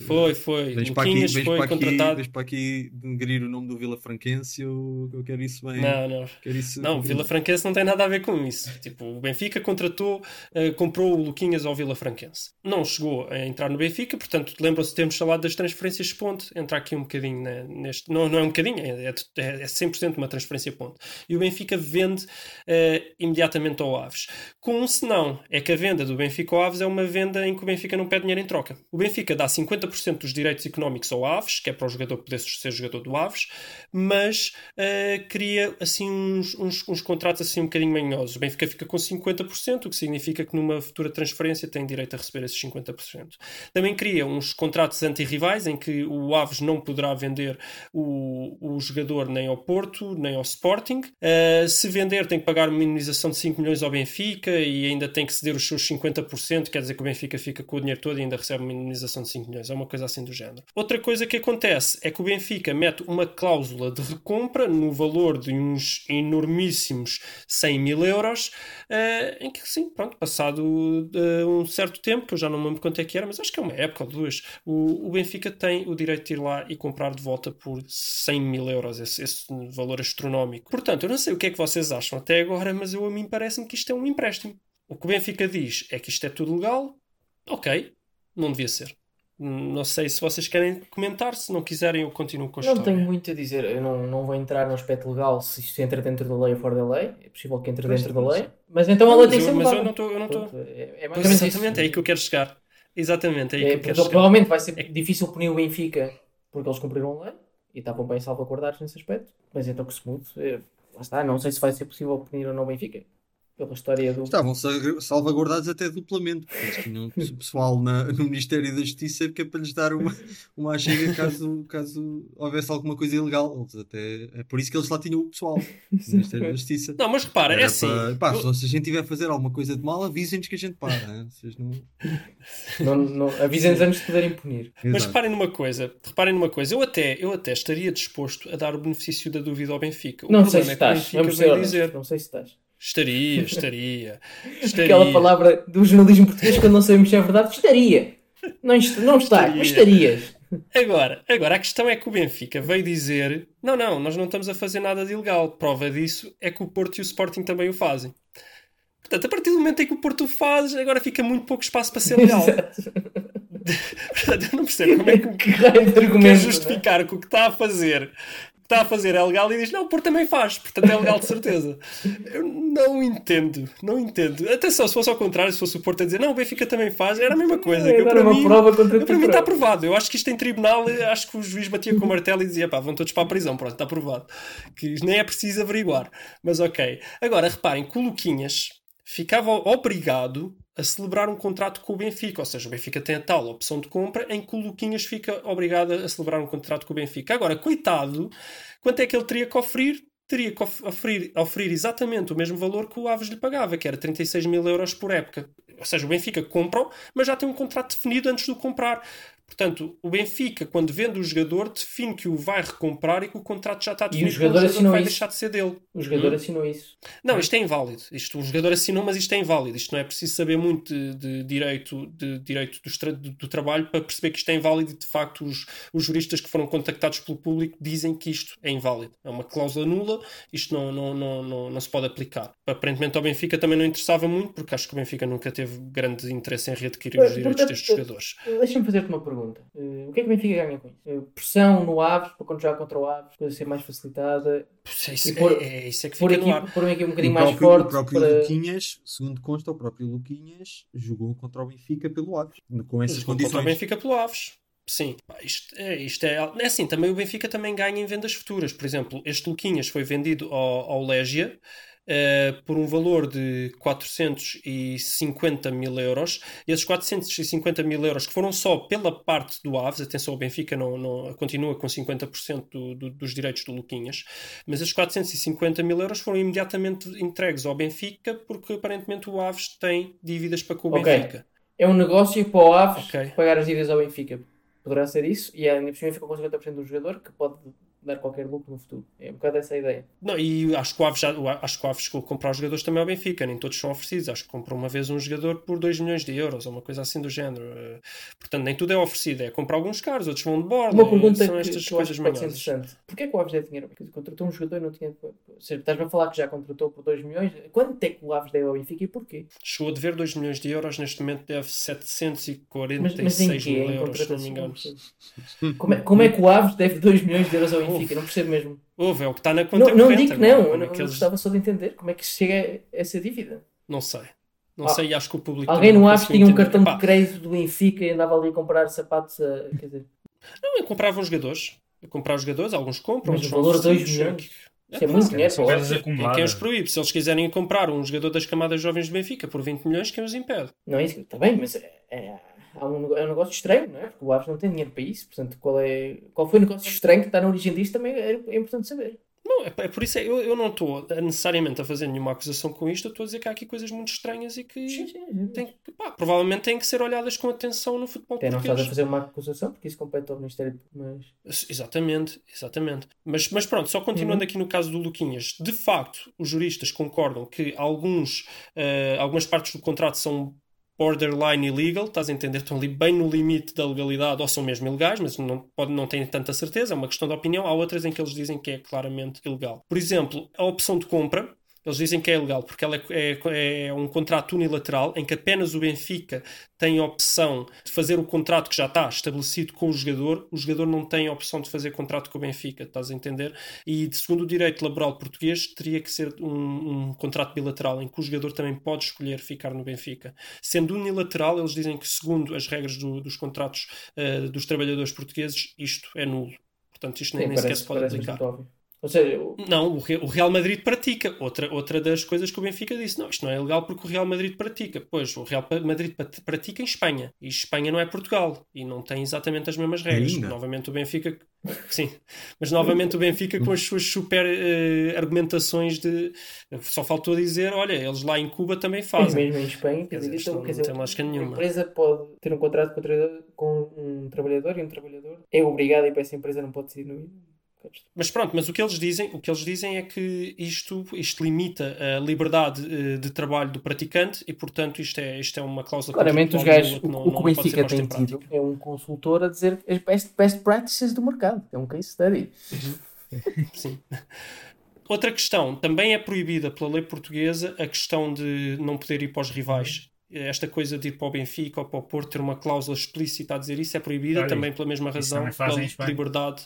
Foi, foi. Vens para aqui, vens foi para aqui, contratado. vens para aqui denegrir o nome do Vila Franquense, eu, eu quero isso bem. Não, não. Quero isso Não, o Vila Franquense não tem nada a ver com isso. Tipo, o Benfica contratou, eh, comprou o Luquinhas ao Vila Franquense. Não chegou a entrar no Benfica, portanto, lembram-se de termos falado das transferências ponte. Entrar aqui um bocadinho né, neste. Não, não é um bocadinho, é, é, é 100% uma transferência ponte. E o Benfica vende eh, imediatamente ao Aves. Com um senão, é que a venda do Benfica ao Aves é uma venda em que o Benfica não pede dinheiro em troca. O Benfica dá 50% dos direitos económicos ao Aves, que é para o jogador poder ser jogador do Aves, mas eh, cria assim uns, uns, uns contratos assim um bocadinho manhosos. O Benfica fica com 50%, o que significa que numa futura transferência tem direito a receber esses 50%. Também cria uns contratos antirrivais em que o Aves não poderá vender o, o jogador nem ao Porto, nem ao Sporting. Eh, se vender, tem que pagar uma indemnização de 5 milhões ao Benfica e ainda tem que ceder os seus 50%, quer dizer que o Benfica fica com o dinheiro todo e ainda recebe uma indemnização de 5 milhões. É uma coisa assim do género. Outra coisa que acontece é que o Benfica mete uma cláusula de recompra no valor de uns enormíssimos 100 mil euros, eh, em que, sim, pronto, passado eh, um certo tempo, que eu já não me lembro quanto é que era, mas acho que é uma época ou duas, o, o Benfica tem o direito de ir lá e comprar de volta por 100 mil euros, esse, esse valor astronómico. Portanto, eu não sei o que é que vocês acham até agora, mas eu, a mim parece-me que isto é um empréstimo. O que o Benfica diz é que isto é tudo legal, ok, não devia ser. Não sei se vocês querem comentar, se não quiserem eu continuo com a Não história. tenho muito a dizer, eu não, não vou entrar no aspecto legal se isto entra dentro da lei ou fora da lei, é possível que entre Pois, dentro da mas- lei, mas então a Não, lei mas tem que ser mas eu mudada. não estou- eu não estou- Pronto, É, é Pois, basicamente isso. exatamente, é aí que eu quero chegar. Exatamente, é aí É, que eu quero chegar. provavelmente vai ser É- difícil punir o Benfica porque eles cumpriram a lei e estavam bem salvaguardados nesse aspecto, mas então que se mude, é, lá está, não sei se vai ser possível punir ou não o Benfica, pela história do... Estavam sa- salvaguardados até duplamente, porque eles tinham pessoal na- no Ministério da Justiça que é para lhes dar uma, uma chega caso, caso houvesse alguma coisa ilegal. Eles até, é por isso que eles lá tinham o pessoal no Ministério da Justiça. Não, mas repara, é Era assim. para- pá, eu- Se a gente tiver a fazer alguma coisa de mal, avisem-nos que a gente para. hein? Vocês não... Não, não, avisem-nos antes de poderem punir. Mas Exato. reparem numa coisa, reparem numa coisa, eu até, eu até estaria disposto a dar o benefício da dúvida ao Benfica. O Não sei problema se é que o estás, Benfica vamos ser honestos, dizer. não sei se estás. Estaria, estaria. estaria. Aquela palavra do jornalismo português quando não sabemos se é verdade, estaria. Não, não estás, mas estarias. Agora, agora, a questão é que o Benfica veio dizer: não, não, nós não estamos a fazer nada de ilegal. Prova disso é que o Porto e o Sporting também o fazem. Portanto, a partir do momento em que o Porto o faz, agora fica muito pouco espaço para ser legal. Portanto, eu não percebo como é que o Que de quer argumento. não é? justificar que o que está a fazer que está a fazer é legal e diz não, o Porto também faz, portanto é legal de certeza. Eu não entendo, não entendo. Atenção, se fosse ao contrário, se fosse o Porto a dizer não, o Benfica também faz, era a mesma coisa. É, que eu, para uma mim, eu, para mim está prova. aprovado. Eu acho que isto em tribunal, eu acho que o juiz batia com o martelo e dizia pá, vão todos para a prisão, pronto, está aprovado. Que nem é preciso averiguar. Mas ok. Agora, reparem Luquinhas ficava obrigado a celebrar um contrato com o Benfica, ou seja, o Benfica tem a tal opção de compra em que o Luquinhas fica obrigado a celebrar um contrato com o Benfica. Agora, coitado, quanto é que ele teria que oferir? Teria que of- oferir, oferir exatamente o mesmo valor que o Aves lhe pagava, que era 36 mil euros por época. Ou seja, o Benfica compra, mas já tem um contrato definido antes de o comprar. Portanto, o Benfica, quando vende o jogador, define que o vai recomprar e que o contrato já está definido. jogador com assinou vai isso? deixar de ser dele. O jogador Hum? assinou isso. Não, isto é inválido. Isto, o jogador assinou, mas isto é inválido. Isto não é preciso saber muito de, de direito, de direito do, tra- do- do trabalho para perceber que isto é inválido e, de facto, os, os juristas que foram contactados pelo público dizem que isto é inválido. É uma cláusula nula, isto não, não, não, não, não se pode aplicar. Aparentemente ao Benfica também não interessava muito, porque acho que o Benfica nunca teve grande interesse em readquirir os Pois, direitos portanto, destes jogadores. Deixa-me fazer-te uma pergunta. Eh, o que é que o Benfica ganha com isso? Eh, pressão no Aves, para quando jogar contra o Aves, coisa ser mais facilitada. Isso é, isso E pôr- é, é isso é que fica aqui, no ar. pôr aqui um O bocadinho mais próprio, forte. o próprio para... Luquinhas, segundo consta, o próprio Luquinhas jogou contra o Benfica pelo Aves, com essas Contra o condições. Benfica pelo Aves. Sim, isto é, isto é, é assim, também o Benfica também ganha em vendas futuras. Por exemplo, este Luquinhas foi vendido ao, ao Légia eh, por um valor de 450 mil euros. Esses 450 mil euros que foram só pela parte do Aves, atenção, o Benfica não, não continua com 50% do, do, dos direitos do Luquinhas, mas esses 450 mil euros foram imediatamente entregues ao Benfica porque aparentemente o Aves tem dívidas para com o Ok. Benfica. É um negócio para o Aves Ok. pagar as dívidas ao Benfica. Poderá ser isso. E ainda por cima fica com 50% do jogador que pode dar qualquer lucro no futuro. É um bocado essa a ideia. Não, e acho que o Aves, já, acho que o Aves chegou a comprar os jogadores também ao Benfica, nem todos são oferecidos. Acho que comprou uma vez um jogador por 2 milhões de euros, ou uma coisa assim do género. Eh, Portanto, nem tudo é oferecido, é comprar alguns caros, outros vão de borda. Uma pergunta são que, estas que coisas pode ser manhosas. interessante. Porquê que o Aves deve dinheiro? Porque contratou um jogador e não tinha... Estás-me a falar que já contratou por 2 milhões. Quanto é que o Aves deve ao Benfica e porquê? Chegou a dever 2 milhões de euros, neste momento deve 746 Mas, mas mil euros, se não me engano. Como é, como é que o Aves deve 2 milhões de euros ao Benfica? Não percebo mesmo. Houve, é o que está na conta Não, não digo que não. é não, que eu eles- gostava só de entender como é que chega a essa dívida. Não sei. Não Ah, sei e acho que o público. Alguém no não Aves conseguiu tinha um cartão Epá, de crédito do Benfica e andava ali a comprar sapatos a... Quer dizer, Não, eu comprava os jogadores. Eu comprava os jogadores, alguns compram, mas o outros são valor de 2 oferecidos. milhões. É Isso é muito dinheiro São coisas. E quem os proíbe? Se eles quiserem comprar um jogador das camadas jovens do Benfica por 20 milhões, quem os impede? Não é isso, está bem, mas é, é, é um negócio estranho, não é? Porque o Aves não tem dinheiro para isso, portanto, qual, é, qual foi o negócio estranho que está na origem disto também é, é importante saber. Não, é, é por isso é, eu, eu não estou necessariamente a fazer nenhuma acusação com isto, eu estou a dizer que há aqui coisas muito estranhas e que, Sim, sim, sim. têm que- pá, provavelmente têm que ser olhadas com atenção no futebol Até não estás a português. fazer uma acusação, porque isso compete ao Ministério, mas... Exatamente, exatamente. Mas, mas pronto, só Uhum. continuando aqui no caso do Luquinhas, de facto, os juristas concordam que alguns, eh, algumas partes do contrato são borderline illegal, estás a entender? Estão ali bem no limite da legalidade ou são mesmo ilegais, mas não, pode, não têm tanta certeza, é uma questão de opinião. Há outras em que eles dizem que é claramente ilegal. Por exemplo, a opção de compra. Eles dizem que é ilegal porque ela é, é- é um contrato unilateral em que apenas o Benfica tem a opção de fazer o contrato que já está estabelecido com o jogador. O jogador não tem a opção de fazer contrato com o Benfica, estás a entender? E de- segundo o direito laboral português, teria que ser um, um contrato bilateral em que o jogador também pode escolher ficar no Benfica. Sendo unilateral, eles dizem que, segundo as regras do- dos contratos eh, dos trabalhadores portugueses, isto é nulo. Portanto, isto nem, Sim, nem sequer parece, se pode aplicar. Ou seja, o- Não, o Re- o Real Madrid pratica. Outra, outra das coisas que o Benfica disse: não, isto não é legal porque o Real Madrid pratica. Pois, o Real Madrid pratica em Espanha. E Espanha não é Portugal. E não tem exatamente as mesmas regras. Ainda? Novamente o Benfica. Sim, mas novamente o Benfica com as suas super eh, argumentações de. Só faltou dizer: olha, eles lá em Cuba também fazem. mesmo em Espanha, Quer dizer, então, não quer dizer, tem lógica uma nenhuma. empresa pode ter um contrato com, um trabalhador e um trabalhador é obrigado a ir para essa empresa, não pode decidir no Mas pronto, mas o que eles dizem, o que eles dizem é que isto, isto limita a liberdade eh, de trabalho do praticante e, portanto, isto é, isto é uma cláusula Claramente os gajos, o, que o Benfica tem tido é um consultor a dizer as best, best practices do mercado. É um case study. Sim. Outra questão, também é proibida pela lei portuguesa a questão de não poder ir para os rivais. Esta coisa de ir para o Benfica ou para o Porto ter uma cláusula explícita a dizer isso é proibida também pela mesma razão, pela liberdade.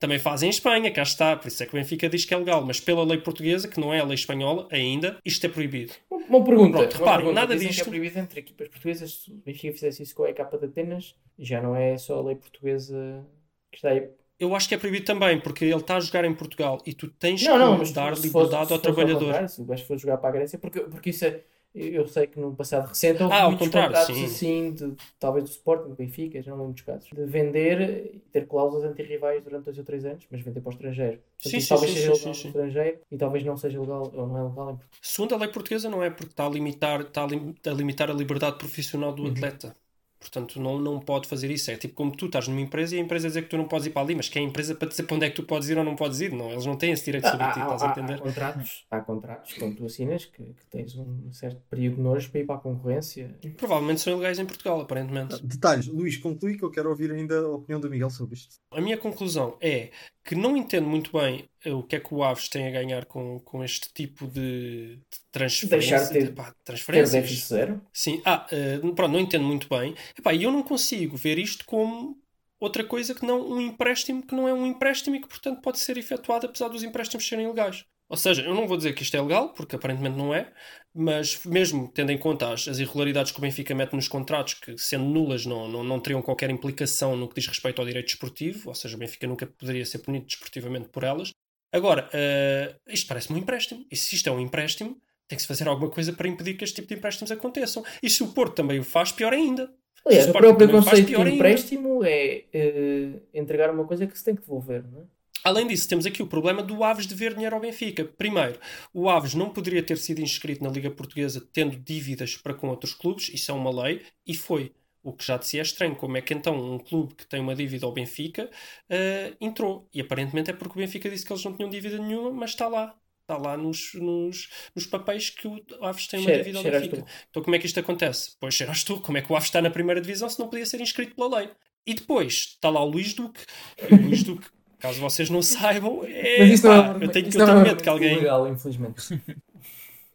Também fazem em Espanha, cá está, por isso é que o Benfica diz que é legal, mas pela lei portuguesa, que não é a lei espanhola ainda, isto é proibido. Uma, pergunta. Pronto, reparem, pergunta. nada Dizem que disto- é proibido entre equipas portuguesas. Se o Benfica fizesse isso com a EK de Atenas, já não é só a lei portuguesa que está aí. Eu acho que é proibido também, porque ele está a jogar em Portugal e tu tens Não, não, que mas dar liberdade ao ao trabalhador. Se o gajo for jogar para a Grécia, porque, porque isso é. Eu sei que no passado recente houve Ah, muitos contratos sim. assim, de, talvez do Sporting, do Benfica, já não lembro dos casos, de vender e ter cláusulas antirrivais durante dois ou três anos, mas vender para o estrangeiro. Portanto, Sim, sim, talvez sim, seja legal sim, estrangeiro e talvez não seja legal, ou não é legal em Portugal. Segundo a lei portuguesa, não é porque está a limitar, está a, lim- a limitar a liberdade profissional Uhum. do atleta. Portanto, não, não pode fazer isso. É tipo como tu estás numa empresa e a empresa dizer que tu não podes ir para ali, mas que é a empresa para dizer para onde é que tu podes ir ou não podes ir. Não, eles não têm esse direito sobre ti, estás a há, entender? contratos, há contratos quando tu assinas que, que tens um certo período de nojo para ir para a concorrência. Provavelmente são ilegais em Portugal, aparentemente. Detalhes, Luís, conclui que eu quero ouvir ainda a opinião do Miguel sobre isto. A minha conclusão é que não entendo muito bem o que é que o Aves tem a ganhar com, com este tipo de, de transferência. Deixar de ter- pá, Ter transferências. déficit zero. Sim, ah, eh, pronto, não entendo muito bem. E eu não consigo ver isto como outra coisa que não um empréstimo que não é um empréstimo e que, portanto, pode ser efetuado apesar dos empréstimos serem ilegais. Ou seja, eu não vou dizer que isto é legal, porque aparentemente não é, mas mesmo tendo em conta as, as irregularidades que o Benfica mete nos contratos, que sendo nulas não, não, não teriam qualquer implicação no que diz respeito ao direito desportivo, ou seja, o Benfica nunca poderia ser punido desportivamente por elas, Agora, eh, isto parece-me um empréstimo. E se isto é um empréstimo, tem que se fazer alguma coisa para impedir que este tipo de empréstimos aconteçam. E se o Porto também o faz, pior ainda. Aliás, o próprio conceito de ainda. empréstimo é eh, entregar uma coisa que se tem que devolver, não é? Além disso, temos aqui o problema do Aves dever dinheiro ao Benfica. Primeiro, o Aves não poderia ter sido inscrito na Liga Portuguesa tendo dívidas para com outros clubes, isso é uma lei, e foi. O que já de si é estranho. Como é que então um clube que tem uma dívida ao Benfica eh, entrou? E aparentemente é porque o Benfica disse que eles não tinham dívida nenhuma, mas está lá. Está lá nos, nos, nos papéis que o Aves tem uma dívida ao Benfica. tu. Então como é que isto acontece? Pois cheiras tu. Como é que o Aves está na primeira divisão se não podia ser inscrito pela lei? E depois está lá o Luís Duque. E o Luís Duque, caso vocês não saibam, é, isso não pá, é, eu tenho, eu não tenho é medo que alguém legal, infelizmente.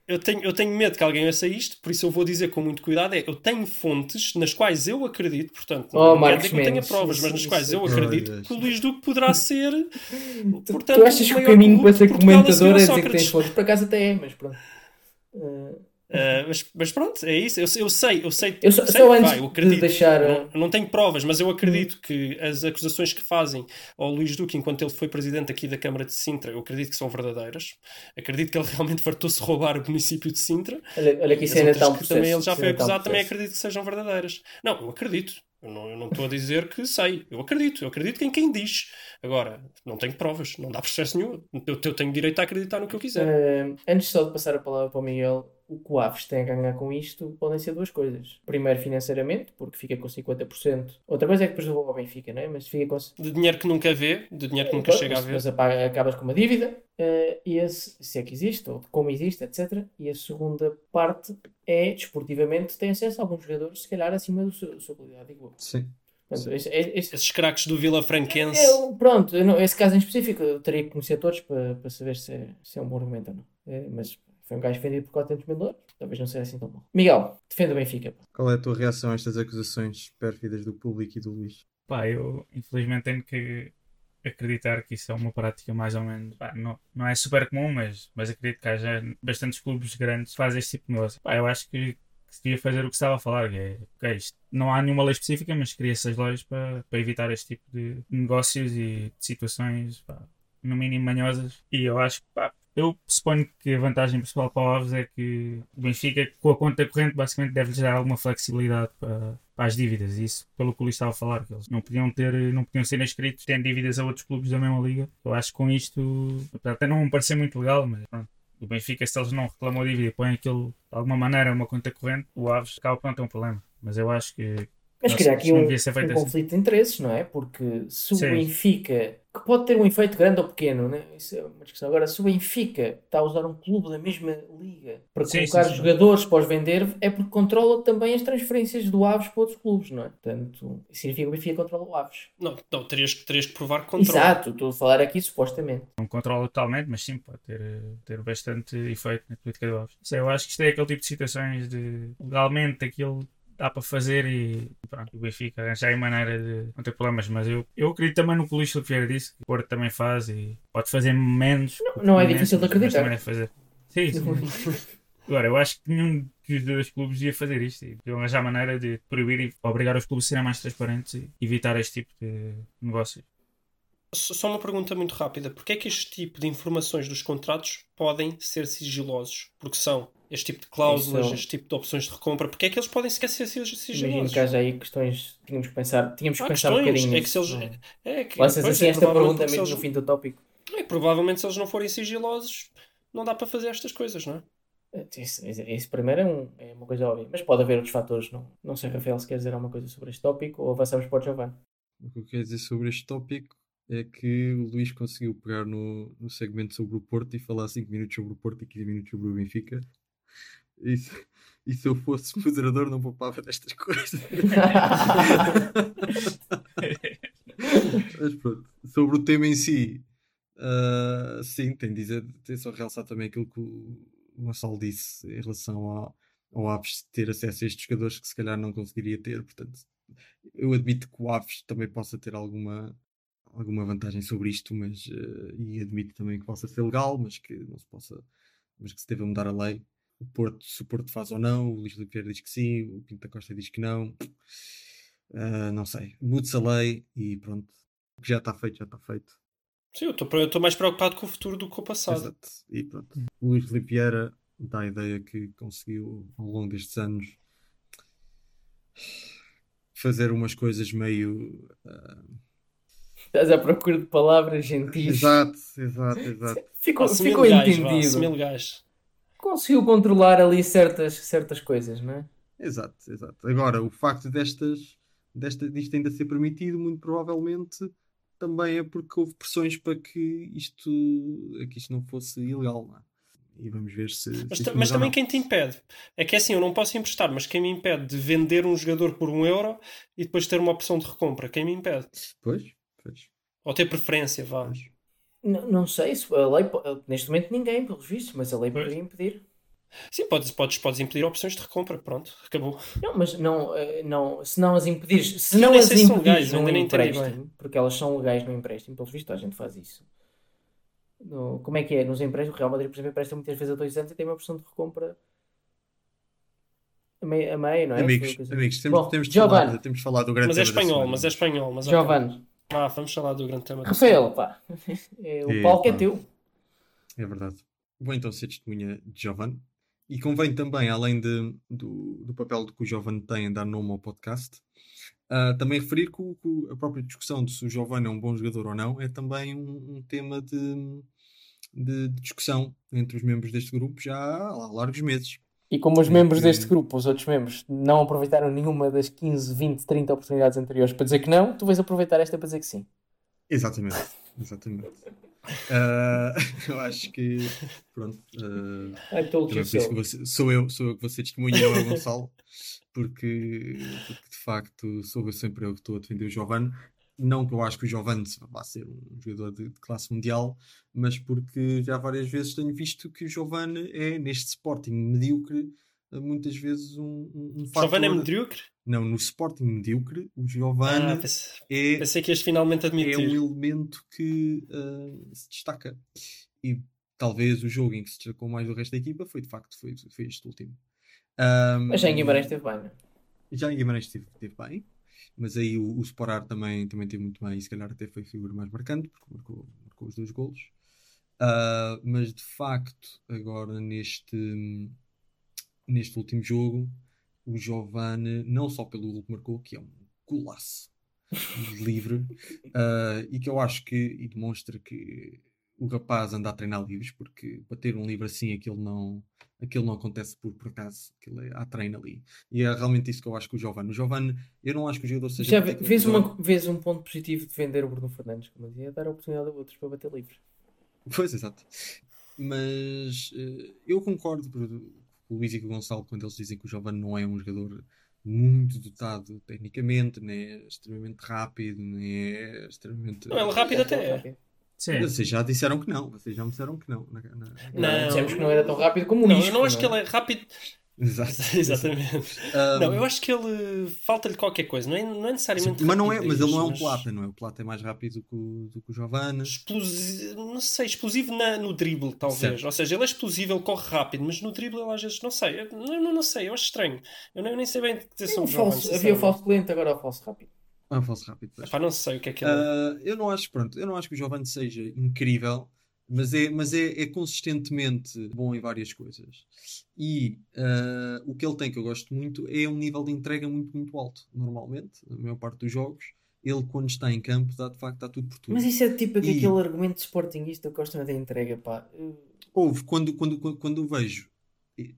Eu tenho, eu tenho medo que alguém ouça isto, por isso eu vou dizer com muito cuidado: é eu tenho fontes nas quais eu acredito, portanto, Oh, não quer Marcos dizer que eu tenha provas, mas isso- nas quais eu acredito ai. que o Luís Duque poderá ser. Tu, portanto, tu achas que o caminho para ser seguir comentador é dizer que tem fontes? Por acaso até é, mas pronto. Eh, Ah, mas, mas pronto, é isso. Eu, eu sei, eu sei. Eu só- sei, só antes pá, eu de acredito. deixar, Não, não tenho provas, mas eu acredito que as acusações que fazem ao Luís Duque enquanto ele foi presidente aqui da Câmara de Sintra, eu acredito que são verdadeiras. Acredito que ele realmente fartou-se roubar o município de Sintra. olha, olha que isso ainda está um processo. também ele já foi um acusado, também acredito que sejam verdadeiras. Não, eu acredito. Eu não, eu não estou a dizer que sei. Eu acredito. Eu acredito em quem diz. Agora, não tenho provas. Não dá processo nenhum. Eu, eu tenho direito a acreditar no que eu quiser. Eh, antes só de passar a palavra para o Miguel, o que o Aves tem a ganhar com isto podem ser duas coisas. Primeiro, financeiramente, porque fica com 50%. Outra coisa é que depois devolve ao Benfica, não é? Mas fica com. De dinheiro que nunca vê, de dinheiro que nunca Pronto, chega a ver. depois apaga- acabas com uma dívida, eh, e esse, se é que existe, ou como existe, etc. E a segunda parte é, desportivamente, tem acesso a alguns jogadores, se calhar, acima do seu, da sua qualidade. Sim. Este- este- Esses craques do Vila Franquense. eu, pronto, não- esse caso em específico eu teria que conhecer todos para, para saber se é, se é um bom argumento ou não. É, mas foi um gajo vendido por 400 mil dólares, talvez não seja assim tão bom. Miguel, defenda o Benfica. Qual é a tua reação a estas acusações pérfidas do público e do Luís? Pá, eu infelizmente tenho que acreditar que isso é uma prática mais ou menos. pá, não, não é super comum, mas, mas acredito que haja bastantes clubes grandes que fazem este tipo de negócio. Pá, eu acho que, que se devia fazer o que estava a falar, que é, isto- não há nenhuma lei específica, mas cria-se as leis para, para evitar este tipo de negócios e de situações, pá, no mínimo manhosas. E eu acho que, pá, eu suponho que a vantagem principal para o Aves é que o Benfica, com a conta corrente, basicamente deve-lhes dar alguma flexibilidade para, para as dívidas. Isso, pelo que o Luís estava a falar, que eles não podiam, ter, não podiam ser inscritos, tendo dívidas a outros clubes da mesma liga. Eu acho que com isto, até não me parecer muito legal, mas pronto. O Benfica, se eles não reclamam a dívida e põem aquilo de alguma maneira uma conta corrente, o Aves acaba por não ter um problema. Mas eu acho que Mas cria se- aqui um, um assim. conflito de interesses, não é? Porque se o. Benfica, que pode ter um efeito grande ou pequeno, né? Isso é uma discussão. Agora, se o Benfica está a usar um clube da mesma liga para Sim, colocar sim, sim. jogadores para os vender, é porque controla também as transferências do Aves para outros clubes, não é? Portanto, isso significa que o Benfica controla o Aves. Não, não terias, que- terias que provar que controla. Exato, estou a falar aqui supostamente. não controla totalmente, mas sim, pode ter, ter bastante efeito na política do Aves. Sei, eu acho que isto é aquele tipo de situações de legalmente aquilo dá para fazer e pronto, o Benfica arranjar aí maneira de não ter problemas, mas eu, eu acredito também no que o Luís Filipe disse, que o Porto também faz e pode fazer menos. não é imenso, difícil de acreditar. também fazer. Sim, sim. Agora, eu acho que nenhum dos dois clubes ia fazer isto e iam arranjar maneira de proibir e obrigar os clubes a serem mais transparentes e evitar este tipo de negócios. Só uma pergunta muito rápida. Porquê é que este tipo de informações dos contratos podem ser sigilosos? Porque são este tipo de cláusulas, Isso é um- este tipo de opções de recompra. Porquê é que eles podem sequer ser sig- Imagino sigilosos? que haja aí questões, tínhamos que pensar, tínhamos que Há pensar um questões. bocadinho É que se eles... não É que, Lanças pois, assim é esta provavelmente pergunta se mesmo eles- no fim do tópico. é, provavelmente se eles não forem sigilosos, não dá para fazer estas coisas, não é? Isso- isso primeiro é, um- é uma coisa óbvia, mas pode haver outros fatores. Não, não sei, Rafael, se quer dizer alguma coisa sobre este tópico ou avançamos para o Giovanni. O que eu quero dizer sobre este tópico é que o Luís conseguiu pegar no, no segmento sobre o Porto e falar 5 minutos sobre o Porto e 15 minutos sobre o Benfica. E se, e se eu fosse moderador, não poupava destas coisas. Mas pronto, sobre o tema em si, ah, sim, tem dizer, tem só realçar também aquilo que o Gonçalo disse em relação ao, ao Aves ter acesso a estes jogadores que se calhar não conseguiria ter. Portanto, eu admito que o Aves também possa ter alguma, alguma vantagem sobre isto, mas eh, e admito também que possa ser legal, mas que não se possa, mas que se deva mudar a lei. O Porto, se o Porto faz ou não, o Luís Filipe Vieira diz que sim, o Pinto da Costa diz que não. Ah, não sei, mude-se a lei e pronto. O que já está feito, já está feito. Sim, eu estou mais preocupado com o futuro do que com o passado. Exato. E pronto. O Luís Filipe Vieira dá a ideia que conseguiu, ao longo destes anos, fazer umas coisas meio. ah, Estás à procura de palavras gentis. Exato, exato, exato. Ficou, Assumir ficou entendido. legais. Conseguiu controlar ali certas, certas coisas, não é? Exato, exato. Agora, o facto destas, desta, disto ainda ser permitido, muito provavelmente também é porque houve pressões para que isto, que isto não fosse ilegal, não é? E vamos ver se. se Mas, ta- mas também não. quem te impede? É que é assim, eu não posso emprestar, mas quem me impede de vender um jogador por um euro e depois ter uma opção de recompra? Quem me impede? Pois, pois. Ou ter preferência, vá. pois. N- não sei, se a lei, neste momento ninguém, pelos vistos, mas a lei Pois. poderia impedir. Sim, podes, podes, podes impedir opções de recompra, pronto, acabou. Não, mas não, eh, não, se não as impedires, se não as impedires legais, num empréstimo, porque elas são legais no empréstimo, pelos vistos a gente faz isso. No- como é que é? Nos empréstimos, o Real Madrid, por exemplo, empresta muitas vezes a dois anos e tem uma opção de recompra a meio, a meio não é? Amigos, amigos, temos, Bom, temos, de falar, temos de falar do grande Mas é espanhol, mas é espanhol. Mas. Giovanni, Ah, vamos falar do grande tema. Rafael, pá, É, o É, palco é pá. teu. É verdade. Vou então ser testemunha de Giovanni. E convém também, além de- do, do papel que o Giovanni tem em dar nome ao podcast, ah, também referir que, o- que a própria discussão de se o Giovanni é um bom jogador ou não é também um, um tema de, de discussão entre os membros deste grupo já há largos meses. E como os É membros que- deste grupo, os outros membros, não aproveitaram nenhuma das 15, 20, 30 oportunidades anteriores para dizer que não, tu vais aproveitar esta para dizer que sim. Exatamente, exatamente. Ah, eu acho que, pronto, isso so. que você- sou eu, sou eu que vou ser testemunha, não é o Gonçalo, porque, porque de facto sou eu sempre eu que estou a defender o Giovanni. Não que eu acho que o Giovanni vá ser um jogador de, de classe mundial, mas porque já várias vezes tenho visto que o Giovanni é, neste Sporting medíocre, eh, muitas vezes um, um, um Giovanni é fator- medíocre? Não, no Sporting medíocre, o Giovanni Ah, é, pensei que ias finalmente é admitir. um elemento que eh, se destaca. E talvez o jogo em que se destacou mais do resto da equipa foi de facto foi, foi este último. Ahm, Mas já em Guimarães esteve bem, não é? já em Guimarães esteve, esteve bem, mas aí o, o Sporar também, também teve muito bem e se calhar até foi a figura mais marcante porque marcou, marcou os dois golos. Ah, mas de facto, agora neste, neste último jogo, o Giovanni, não só pelo gol que marcou, que é um golaço livre, ah, e que eu acho que demonstra que o rapaz anda a treinar livres, porque para ter um livre assim aquilo não, aquilo não acontece por, por acaso, aquilo é há treino ali. E é realmente isso que eu acho que o Giovanni. O Giovanni, eu não acho que o jogador seja. Já vês, uma, vês um ponto positivo de vender o Bruno Fernandes, como eu dizia, dar a oportunidade a outros para bater livre. Pois, exato. Mas eh, eu concordo com o Luís e com o Gonçalo quando eles dizem que o Giovanni não é um jogador muito dotado tecnicamente, nem é extremamente rápido, nem é extremamente. Não, ele rápido até é. Sim. Vocês já disseram que não, vocês já me disseram que não. na- na- Não, Não. dissemos que não era tão rápido como o Não, eu não acho que é? ele é rápido. Exato. Exatamente. Ah, Não, eu acho que ele falta-lhe qualquer coisa, não é, não é necessariamente. mas, não é, mas ele não é um plata, não é? O plata é mais rápido que o, do que o Giovanni. Explosivo, não sei, explosivo na- no drible, talvez. Certo. Ou seja, ele é explosivo, ele corre rápido, mas no drible ele às vezes não sei. Eu não, não, não sei, eu acho estranho. Eu nem, nem sei bem dizer Sim, sobre o havia o falso cliente, agora é o falso rápido. Ah, falso rápido. pois. Epá, não sei o que é que ele. Ah, eu não acho, pronto, eu não acho que o Giovanni seja incrível, mas é, mas é, é consistentemente bom em várias coisas. E ah, o que ele tem que eu gosto muito é um nível de entrega muito, muito alto. Normalmente, na maior parte dos jogos, ele quando está em campo dá de facto dá tudo por tudo. Mas isso é tipo E- aquele argumento de sportingista que gosta da entrega, pá. Houve, quando, quando, quando, quando eu vejo, eh,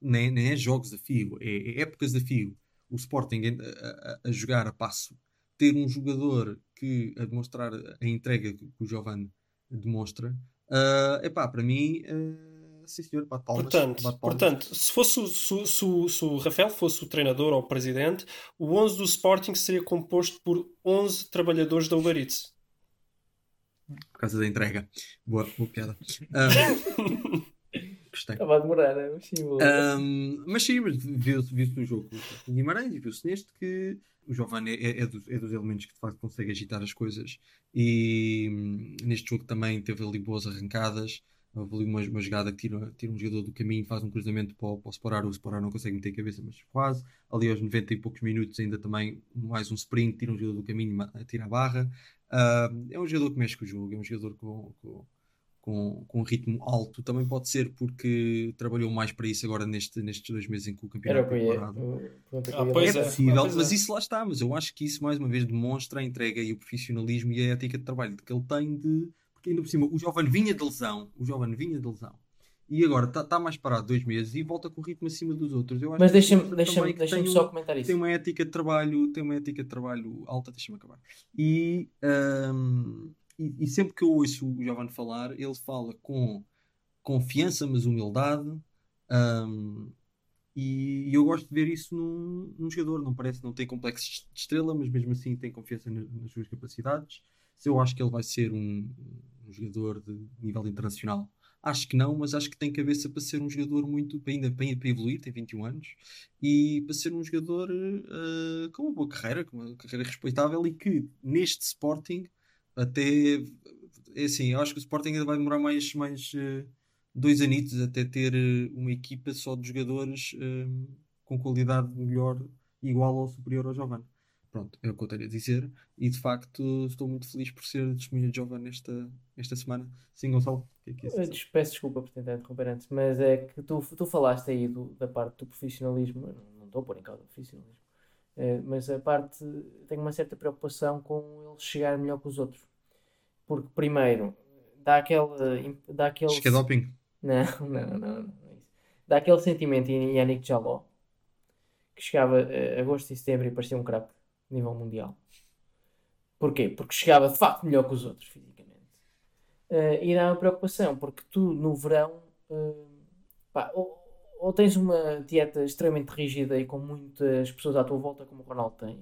nem, nem é jogos a fio, é, é épocas a fio, o Sporting a, a- a jogar a passo, ter um jogador que a demonstrar a entrega que o Giovanni demonstra, é epá, para mim, ah, sim senhor, bate palmas. Portanto, bate palmas. portanto se, fosse o, se, se se o Rafael fosse o treinador ou o presidente, o 11 do Sporting seria composto por 11 trabalhadores da Uber Eats. Por causa da entrega. Boa, boa piada. Ah, gostei. Estava a demorar? Mas sim, vou- Um, mas sim, mas viu-se viu no jogo com o Guimarães e viu-se neste que o Giovanni é, é dos, é dos elementos que de facto consegue agitar as coisas. E hum, neste jogo também teve ali boas arrancadas. Houve ali uma, uma jogada que tira, tira um jogador do caminho faz um cruzamento para, o- para o Sporar o não consegue meter a cabeça mas quase. Ali aos 90 e poucos minutos ainda também mais um sprint tira um jogador do caminho tira a barra. Ah, é um jogador que mexe com o jogo, é um jogador com, com, com, com um ritmo alto. Também pode ser porque trabalhou mais para isso agora neste, nestes dois meses em que o Era campeonato tem ia. parado. Ah. É é. possível, Ah, pois mas é. isso lá está. Mas eu acho que isso mais uma vez demonstra a entrega e o profissionalismo e a ética de trabalho que ele tem de. Porque ainda por cima, o jovem vinha de lesão, o jovem vinha de lesão. E agora está tá mais parado dois meses e volta com o ritmo acima dos outros. Eu acho Mas que deixa-me deixa que deixa tem só um- comentar isso. tem uma ética de trabalho, tem uma ética de trabalho alta, deixa-me acabar. E, ahm, e, sempre que eu ouço o Giovanni falar, ele fala com confiança, mas humildade. ahm, e, e eu gosto de ver isso num, num jogador. Não parece, não tem complexo de estrela, mas mesmo assim tem confiança na- nas suas capacidades. Se eu acho que ele vai ser um, um jogador de nível internacional, acho que não, mas acho que tem cabeça para ser um jogador muito para ainda para, para evoluir, tem 21 anos, e para ser um jogador eh, com uma boa carreira, com uma carreira respeitável e que neste Sporting até é assim, eu acho que o Sporting ainda vai demorar mais, mais eh, dois anitos até ter eh, uma equipa só de jogadores eh, com qualidade melhor, igual ou superior ao Giovanni. Pronto, é o que eu tenho a dizer. E de facto estou muito feliz por ser testemunha de Giovanni esta, semana. Sim, Gonçalo, o que é que é isso? peço desculpa por tentar interromper antes, mas é que tu, tu falaste aí do- da parte do profissionalismo, não- não estou a pôr em causa o profissionalismo, eh, mas a parte, tenho uma certa preocupação com ele chegar melhor que os outros. Porque, primeiro, dá aquele. Dá aquele Acho que é doping. Não, não, não, não, é. Dá aquele sentimento em Yannick Jaló, que chegava a agosto e setembro e parecia um craque nível mundial. Porquê? Porque chegava de facto melhor que os outros fisicamente. Eh, e dá uma preocupação, porque tu no verão eh, pá, ou, ou tens uma dieta extremamente rígida e com muitas pessoas à tua volta, como o Ronaldo tem,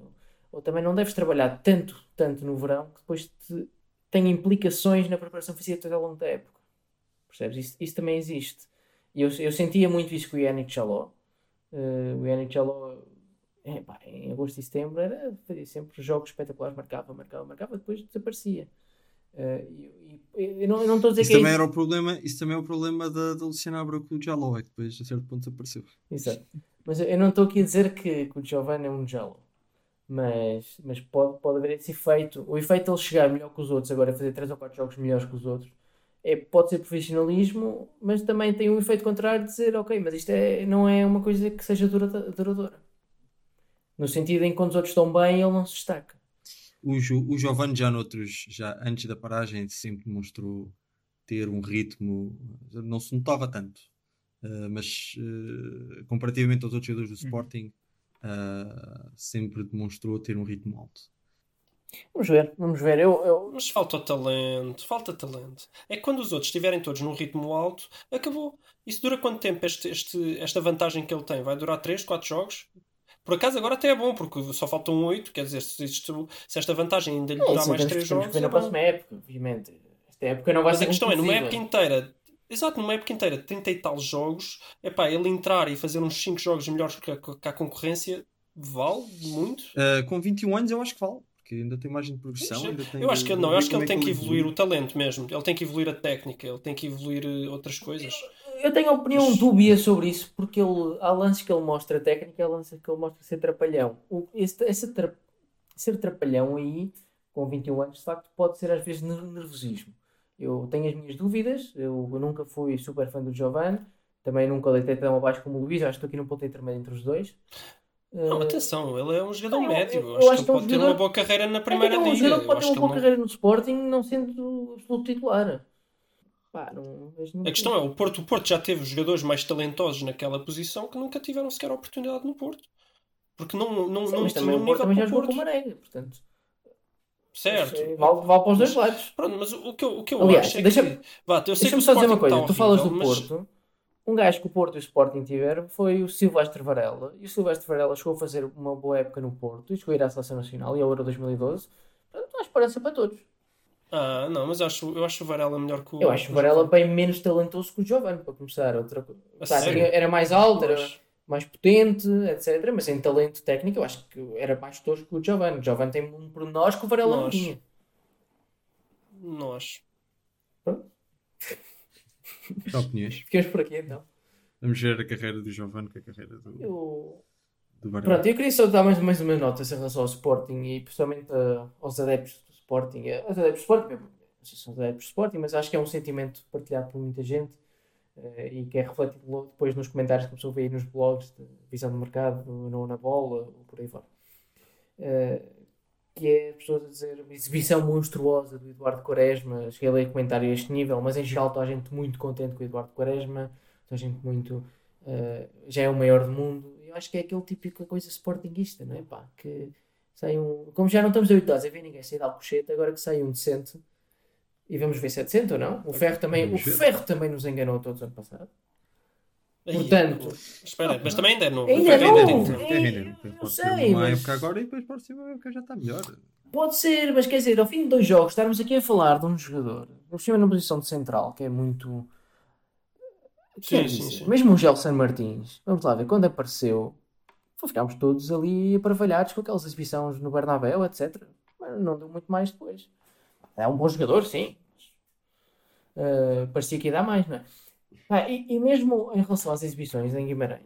ou, também não deves trabalhar tanto, tanto no verão que depois te, tem implicações na preparação física ao longo da época. Percebes? Isso, isso também existe. E eu, eu sentia muito isso com o Yannick Jaló. Eh, o Yannick pá, em agosto e setembro, era, fazia sempre jogos espetaculares, marcava, marcava, marcava, depois desaparecia. Eh, eu não eu não estou a dizer Isso que é também isso. era o problema, isso também é o problema da, da Luciana Abreu com o Jaló, é que depois a certo ponto desapareceu. Exato. Mas eu não estou aqui a dizer que, que o Giovanni é um Jaló. Mas, mas pode, pode haver esse efeito. O efeito de ele chegar melhor que os outros, agora fazer 3 ou 4 jogos melhores que os outros, é, pode ser profissionalismo, mas também tem um efeito contrário de dizer, ok, mas isto é, não é uma coisa que seja duradoura. No sentido em que quando os outros estão bem, ele não se destaca. O, Jo- o Giovanni já noutros, já antes da paragem, sempre demonstrou ter um ritmo, não se notava tanto, eh, mas eh, comparativamente aos outros jogadores do Sporting, eh, sempre demonstrou ter um ritmo alto. Vamos ver, vamos ver. Eu, eu, Mas falta talento, falta talento. É que quando os outros estiverem todos num ritmo alto, acabou. Isso dura quanto tempo este, este- esta vantagem que ele tem? Vai durar 3, 4 jogos? Por acaso agora até é bom, porque só faltam 8, quer dizer, se, isto- se esta vantagem ainda lhe é durar mais temos, 3 temos jogos, que na é próxima época, obviamente. Esta época não vai Mas ser a questão é, numa época inteira, exato, numa época inteira, 30 e tal jogos, é pá, ele entrar e fazer uns 5 jogos melhores que a, que a concorrência, vale muito? Eh, com 21 anos eu acho que vale, porque ainda tem margem de progressão. Ainda tem Eu acho que de não, eu acho que ele é tem que evolui. evoluir o talento mesmo. Ele tem que evoluir a técnica, ele tem que evoluir eh, outras coisas. Eu tenho opinião dúbia sobre isso, porque ele, há lances que ele mostra técnica e há lances que ele mostra ser trapalhão. O, esse, esse tra- ser trapalhão aí, com 21 anos, de facto, pode ser às vezes ner- nervosismo. Eu tenho as minhas dúvidas, eu, eu nunca fui super fã do Giovanni, também nunca deitei tão abaixo como o Luís, acho que estou aqui num ponto intermédio entre os dois. Não, Eh, atenção, ele é um jogador Não, eu- médio. eu acho, acho que que é um pode ter jogador- uma boa carreira na é primeira é um liga. jogador que Eu pode ter uma boa não- carreira no Sporting, não sendo absoluto titular. Pá, não A questão é, o Porto, o Porto já teve jogadores mais talentosos naquela posição que nunca tiveram sequer oportunidade no Porto. Porque não, não, Sim, não mas também o um Porto também já jogou com o. Marega, portanto. Certo. É, Vale, vale para os dois lados. Pronto, mas o que eu, o que eu Aliás, acho é deixa- que... Vá, eu sei que o só dizer uma coisa. está Tu falas do mas- Porto. Um gajo que o Porto e o Sporting tiveram foi o Silvestre Varela. E o Silvestre Varela chegou a fazer uma boa época no Porto e chegou a ir à Seleção Nacional e ao Euro 2012. Portanto, há esperança para todos. Ah, não, mas acho, eu acho o Varela melhor que o... Eu acho que o Varela bem menos talentoso que o Giovanni, para começar. Outra... Tá, era mais alto, era mais potente, etc. Mas em talento técnico, eu acho que era mais tosco que o Giovanni. O Giovanni tem um pormenor que o Varela não tinha. Não acho. Dá opiniões. Ficamos por aqui então. Vamos ver a carreira do Giovanni com a carreira do, Eu... do Varela. Pronto, eu queria só dar mais, mais uma nota em relação ao Sporting e principalmente uh, aos adeptos Sporting, eh, os adeptos Sporting, não sei se são os adeptos Sporting, mas acho que é um sentimento partilhado por muita gente eh, e que é refletido depois nos comentários que a pessoa vê aí nos blogs de visão do mercado, não na bola, ou por aí fora. Eh, que é pessoas a dizer exibição monstruosa do Eduardo Quaresma. Cheguei a ler comentário a este nível, mas em geral toda a gente muito contente com o Eduardo Quaresma, toda a gente muito. eh, já é o maior do mundo. Eu acho que é aquele típico coisa sportinguista, não é? Pá, que sai um. Como já não estamos habituados a ver ninguém sair de Alcochete, agora que sai um decente. E vamos ver se é decente ou não. O Ferro também, o. Ferro também nos enganou todos ano passado. Portanto, Espera, mas também ainda é novo. Ainda é Ainda Pode sei, ser uma mas- época agora e depois próxima época já está melhor. Pode ser, mas quer dizer, ao fim de dois jogos, estarmos aqui a falar de um jogador, por cima na posição de central, que é muito. Sim, sim, sim. Mesmo o Gelson Martins, vamos lá ver, quando apareceu, ficámos todos ali aparvalhados com aquelas exibições no Bernabéu, etc. Mas não deu muito mais depois. É um bom jogador, sim. eh, parecia que ia dar mais, não é? Ah, e, e mesmo em relação às exibições em Guimarães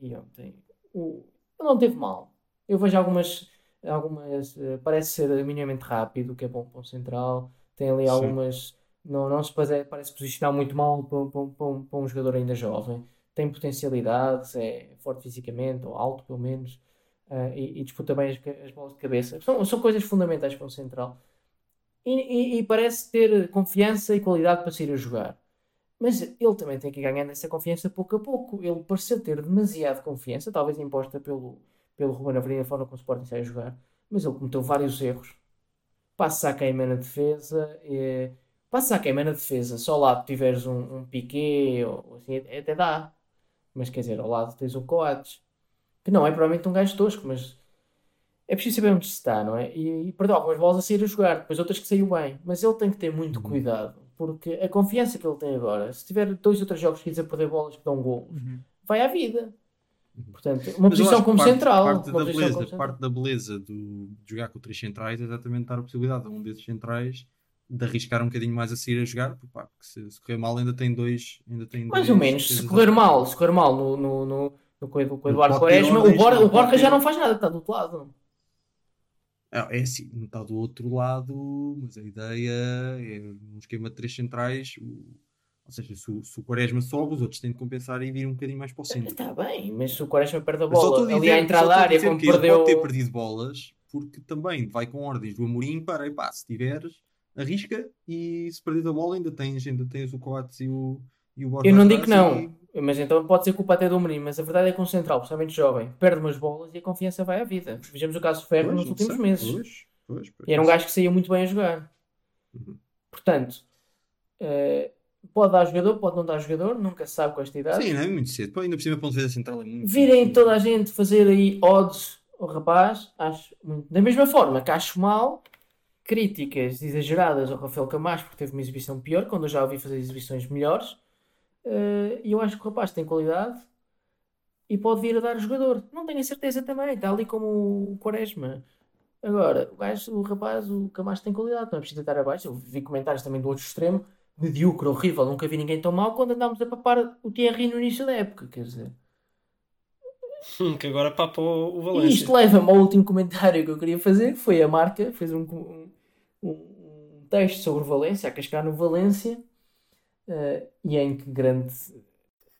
e ontem, o, não teve mal. Eu vejo algumas algumas eh, parece ser minimamente rápido, que é bom para um central. Tem ali Sim. algumas. Não, não se parece, parece posicionar muito mal para, para, para um, para um jogador ainda jovem. Tem potencialidades, é forte fisicamente, ou alto pelo menos, eh, e, e disputa bem as, as bolas de cabeça. São, são coisas fundamentais para um central. E, e- e parece ter confiança e qualidade para sair a jogar. Mas ele também tem que ganhar nessa confiança pouco a pouco. Ele pareceu ter demasiado confiança, talvez imposta pelo, pelo Ruben Amorim, a forma como o Sporting sai a jogar, mas ele cometeu vários erros. Passa a queima na defesa, e, passa a queima na defesa, só lado tiveres um, um Piqué, ou assim, até dá. Mas quer dizer, ao lado tens o Coates, que não é provavelmente um gajo tosco, mas é preciso saber onde se está, não é? E, e perdeu algumas bolas a sair a jogar, depois outras que saiu bem, mas ele tem que ter muito cuidado, porque a confiança que ele tem agora, se tiver dois ou três jogos seguidos a perder bolas que dão golos, vai à vida. Portanto, uma Mas posição que como parte, central. Parte da, beleza, parte da beleza do, de jogar com três centrais é exatamente dar a possibilidade a um desses centrais de arriscar um bocadinho mais a sair a jogar, porque, pá, porque se, se correr mal ainda tem dois. Ainda tem Mais dois ou menos, se correr mal, se correr mal no, no, no, no, co- com o Eduardo Quaresma, o, Bor, o Borja já não faz nada, está do outro lado. É assim, não está do outro lado, mas a ideia é um esquema de três centrais. ou seja, se o, se o Quaresma sobe, os outros têm de compensar e vir um bocadinho mais para o centro. Está bem, mas se o Quaresma perde a bola a ali à entrada da área, como perdeu. pode ter perdido bolas, porque também vai com ordens do Amorim para, epá, se tiveres, arrisca e se perdes a bola ainda tens, ainda tens o Coates e o, e o Eu não digo que não, mas então pode ser culpa até do Mourinho, mas a verdade é que um central, principalmente jovem, perde umas bolas e a confiança vai à vida. Vejamos o caso do e- Ferro nos últimos sei, meses. pois, pois, pois, E era um gajo que saía muito bem a jogar. Uhum. Portanto, eh, pode dar jogador, pode não dar jogador, nunca se sabe com esta idade. Sim, não é muito cedo. Pô, ainda por cima, ponto de vista central é muito Virem toda a gente fazer aí odds ao rapaz, acho muito. Da mesma forma que acho mal críticas exageradas ao Rafael Camacho porque teve uma exibição pior, quando eu já ouvi fazer exibições melhores. Eh, E eu acho que o rapaz tem qualidade e pode vir a dar jogador. Não tenho a certeza também, está ali como o Quaresma. Agora, o gajo, o rapaz, o Camacho tem qualidade, não é preciso estar abaixo. Eu vi comentários também do outro extremo, medíocre, horrível, nunca vi ninguém tão mal quando andámos a papar o Thierry no início da época, quer dizer. Hum, que agora papa o o E Valência. isto leva-me ao último comentário que eu queria fazer, que foi a marca, fez um, um, texto sobre Valência, a cascar no Valência, eh, e em que grande,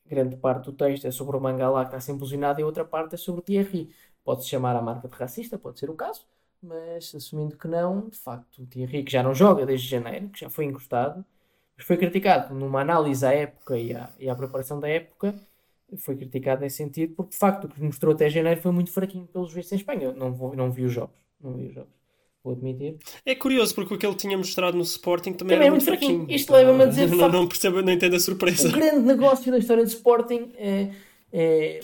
grande parte do texto é sobre o Mangalá que está sempre ilusionado e outra parte é sobre o Thierry. Pode-se chamar a marca de racista, pode ser o caso, mas assumindo que não, de facto, o Thierry, que já não joga desde janeiro, que já foi encostado, mas foi criticado numa análise à época e à, e à preparação da época, foi criticado nesse sentido, porque de facto o que mostrou até janeiro foi muito fraquinho pelos vistos em Espanha. Eu não, vou, não vi os jogos, não vi os jogos, vou admitir. É curioso porque o que ele tinha mostrado no Sporting também, Também era é muito fraquinho. fraquinho. Isto leva-me a dizer, não, facto- não percebo, não entendo a surpresa. O grande negócio da história de Sporting é, é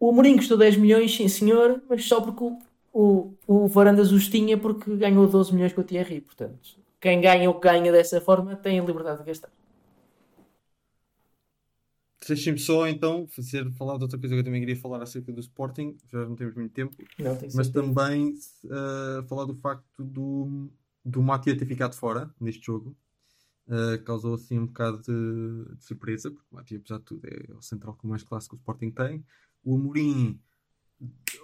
o, o Amorim custou 10 milhões, sim senhor, mas só porque o, o, o Varandas os tinha porque ganhou 12 milhões com o Thierry. Portanto, quem ganha ou ganha dessa forma tem a liberdade de gastar. Deixem-me só então fazer, falar de outra coisa que eu também queria falar acerca do Sporting, já não temos muito tempo, Não, tem mas certeza. também eh, falar do facto do, do Matia ter ficado fora neste jogo. Eh, causou assim um bocado de, de surpresa, porque o Matia, apesar de tudo, é o central com mais classe que o Sporting tem. O Amorim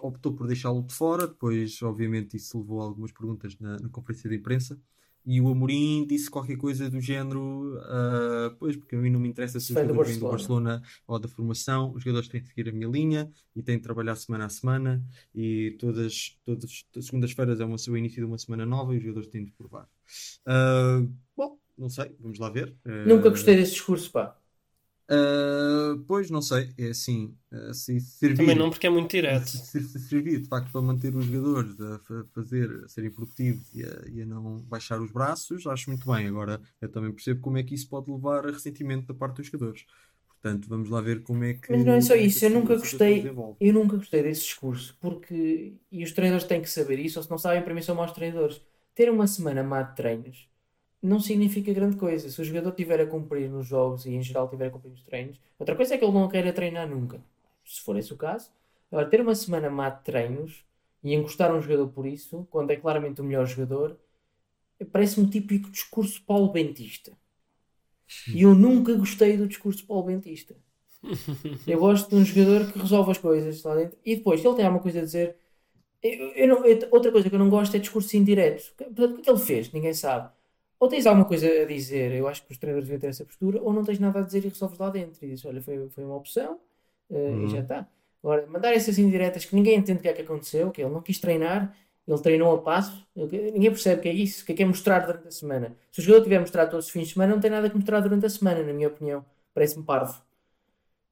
optou por deixá-lo de fora. Depois, obviamente, isso levou a algumas perguntas na, na conferência de imprensa. E o Amorim disse qualquer coisa do género, ah, pois, porque a mim não me interessa se os Vem do Barcelona. Ou da formação, os jogadores têm de seguir a minha linha e têm de trabalhar semana a semana e todas, todas as segundas-feiras é uma, o início de uma semana nova e os jogadores têm de provar. Ah, bom, não sei, vamos lá ver. Ah, Nunca gostei desse discurso, pá. Ah, pois, não sei, é assim, ah, se servir... Também não, porque é muito direto. Se, se- se servir de facto para manter os jogadores a fa- fazer, a serem produtivos e a, e a não baixar os braços, acho muito bem. Agora, eu também percebo como é que isso pode levar a ressentimento da parte dos jogadores. Portanto, vamos lá ver como é que. Mas não é só que isso, eu nunca gostei-. Eu nunca gostei desse discurso, porque. E os treinadores têm que saber isso, ou se não sabem, para mim são maus treinadores. Ter uma semana má de treinos não significa grande coisa. Se o jogador estiver a cumprir nos jogos e em geral estiver a cumprir nos treinos, outra coisa é que ele não queira treinar nunca. Se for esse o caso. Agora, ter uma semana má de treinos e encostar um jogador por isso, quando é claramente o melhor jogador, parece-me o típico discurso Paulo Bentista. E eu nunca gostei do discurso Paulo Bentista. Eu gosto de um jogador que resolve as coisas lá dentro. E depois, se ele tem alguma coisa a dizer. eu- eu não- eu- outra coisa que eu não gosto é discurso indireto. Portanto, O é que ele fez? Ninguém sabe. Ou tens alguma coisa a dizer, eu acho que os treinadores deviam ter essa postura, ou não tens nada a dizer e resolves lá dentro. E dizes: Olha, foi, foi uma opção eh, Uhum. e já está. Agora, mandar essas indiretas que ninguém entende o que é que aconteceu, que ele não quis treinar, ele treinou a passo, ninguém percebe o que é isso, o que é que é mostrar durante a semana. Se o jogador tiver mostrado todos os fins de semana, não tem nada que mostrar durante a semana, na minha opinião. Parece-me parvo.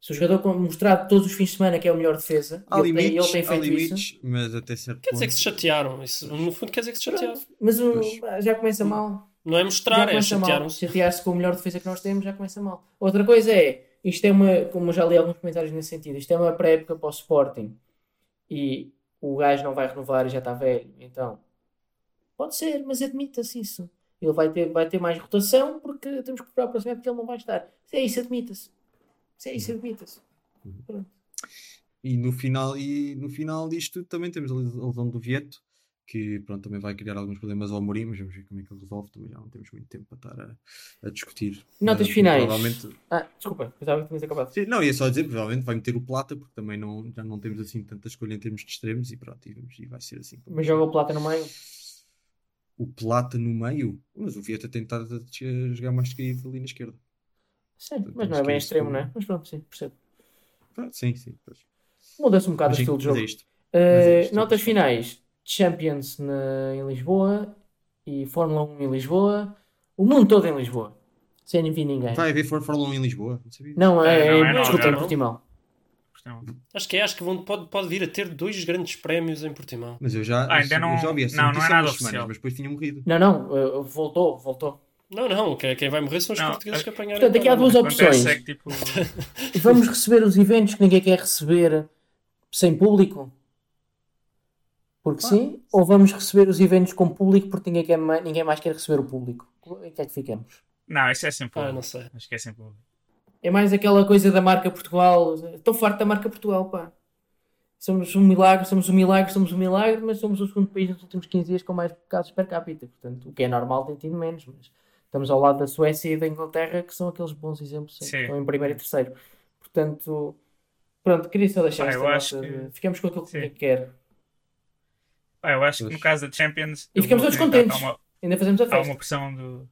Se o jogador com- mostrar todos os fins de semana que é o melhor defesa, Há ele, tem, limites, ele tem há feito isso. limites, mas até certo Quer dizer ponto. que se chatearam. Isso, no fundo, quer dizer que se chatearam. Pronto, mas o- já começa mal. Não é mostrar, é chatearam-se. Chatear-se com o melhor defesa que nós temos já começa mal. Outra coisa é, isto é uma, como eu já li alguns comentários nesse sentido, isto é uma pré-época para o Sporting e o gajo não vai renovar e já está velho. Então, pode ser, mas admita-se isso. Ele vai ter, vai ter mais rotação porque temos que procurar a próxima época que ele não vai estar. Se é isso, admita-se. Se é isso, admita-se. Pronto. E no final, e no final disto também temos a lesão do Vieto, que pronto, também vai criar alguns problemas ao Mourinho, mas vamos ver como é que ele resolve. Também já não temos muito tempo para estar a, a discutir. Notas Mas, finais. Provavelmente, Ah, desculpa, pensava que tinhas acabado. Sim, não, ia só dizer, provavelmente vai meter o Plata, porque também não, já não temos assim tanta escolha em termos de extremos e pronto, e, vamos- e vai ser assim. Mas joga o Plata no meio. O Plata no meio, mas o Vieta tem a jogar mais descaído ali na esquerda. Sim, Portanto, mas não é bem extremo, não é? Mas pronto, sim, percebo. Ah, sim, sim. Pois. Muda-se um bocado Mas o estilo de mas jogo. é isto. Uh, é isto, notas é isto. finais: Champions na- em Lisboa e Fórmula 1 em Lisboa. O mundo todo em Lisboa. Sem vir ninguém. Vai haver For- Fórmula 1 em Lisboa? Não sabia. Não, é, É, não é não, desculpa, já em não. Portimão. Questão. Acho que é, acho que vão, pode, pode vir a ter dois grandes prémios em Portimão. Mas eu já, Ah, ainda eu não- já ouvi essa não, não é notícia há nada oficial. semanas, mas depois tinha morrido. Não, não, uh, voltou, voltou. Não, não, quem, quem vai morrer são os Não, portugueses é- que apanharem. Portanto, aqui há duas Acontece opções. é que, tipo, Vamos receber os eventos que ninguém quer receber sem público? Porque sim? Ou vamos receber os eventos com público porque ninguém, quer mais, ninguém mais quer receber o público? Em que é que ficamos? não, isso é sempre. Ah, não sei. Acho que é sempre. É mais aquela coisa da marca Portugal. Estou farto da marca Portugal, pá. Somos um milagre, somos um milagre, somos um milagre, mas somos o segundo país nos últimos 15 dias com mais casos per capita. Portanto, o que é normal tem tido menos, mas estamos ao lado da Suécia e da Inglaterra, que são aqueles bons exemplos, Sim. estão em primeiro e terceiro. Portanto, pronto, queria só deixar Pá, esta nota. que- Ficamos com aquilo que quer. Pá, eu acho que no caso da Champions. E ficamos todos contentes. Há uma, Ainda fazemos a há festa. uma pressão do.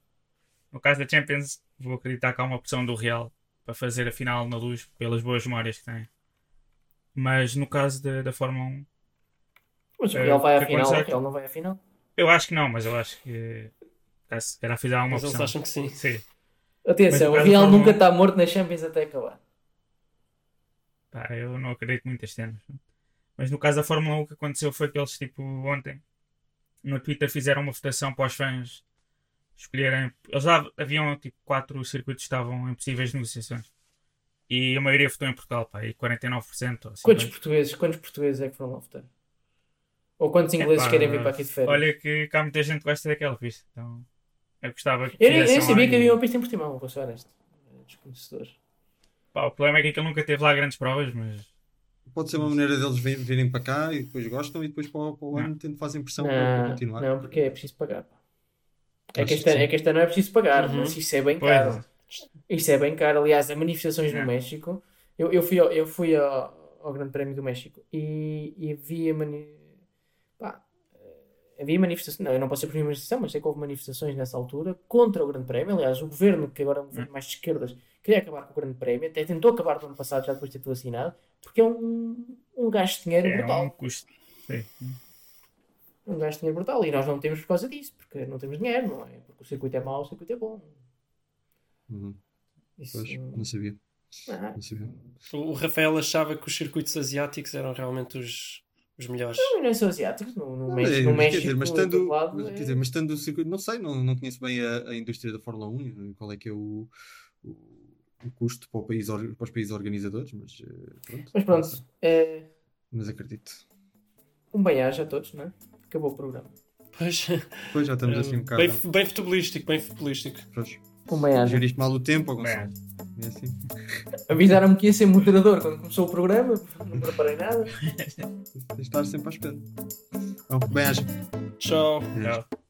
No caso da Champions, vou acreditar que há uma pressão do Real para fazer a final na luz pelas boas memórias que tem. Mas no caso da, da Fórmula 1, Mas o É, Real vai à final, o é Real não vai à final. eu acho que não, mas eu acho que. Se calhar fizer alguma Mas eles pressão. acham que sim. Sim. Atenção, o Real nunca está morto nas Champions até acabar. Pá, eu não acredito muito este ano. Mas no caso da Fórmula 1, o que aconteceu foi que eles, tipo, ontem, no Twitter, fizeram uma votação para os fãs escolherem. Eles já haviam, tipo, quatro circuitos que estavam em possíveis negociações. E a maioria votou em Portugal, pá, e 49%. Ou assim, Quantos portugueses, quantos portugueses é que foram lá votar? Ou quantos ingleses Epá, querem vir para aqui de férias? Olha que cá muita gente gosta daquela pista. Então, eu gostava que eu nem, sabia que havia uma pista em Portimão, vou ser honesto. Desconhecedor. Pá, o problema é que aquilo nunca teve lá grandes provas, mas Pode ser uma maneira deles vir- virem para cá e depois gostam e depois para, o- para o ano tentam fazem pressão para, para Não, continuar. não, porque é preciso pagar. É Acho que, esta, que sim. é que esta não é preciso pagar, Uhum. mas isso é bem Pois. caro. Isso é bem caro. Aliás, as manifestações no É. México. Eu, eu fui, ao, eu fui ao, ao Grande Prémio do México e, e havia, mani pá, eh, havia manifestações, não, eu não posso ser por manifestação, mas sei que houve manifestações nessa altura contra o Grande Prémio. Aliás, o governo, que agora é um governo mais de esquerdas, queria acabar com o Grande Prémio, até tentou acabar no ano passado, já depois de ter tudo assinado, porque é um, um gasto de dinheiro É brutal. um custo. Sim. Um gasto de dinheiro brutal. E nós não temos por causa disso, porque não temos dinheiro, não é? Porque o circuito é mau, o circuito é bom. Uhum. Isso, Pois, não sabia. ah, Não sabia. O o Rafael achava que os circuitos asiáticos eram realmente os, os melhores. não, não são asiáticos, no, no, Não, México, é, no México, dizer, mas estando, lado, mas, é- quer dizer, mas estando o circuito, não sei, não, não conheço bem a, a indústria da Fórmula 1, qual é que é o, o, o custo para, o país, para os países organizadores, mas eh, pronto. Mas pronto, é, Mas acredito. um bem-aja a todos, não é? Acabou o programa. Pois, Depois já estamos assim um bocado. bem, bem futebolístico, bem futebolístico. Pois, Um bem-aja. geriste mal o tempo, Gonçalo. É assim. Avisaram-me que ia ser moderador quando começou o programa, não preparei nada. Estar sempre à espera. Então, bem, acho. Tchau. tchau.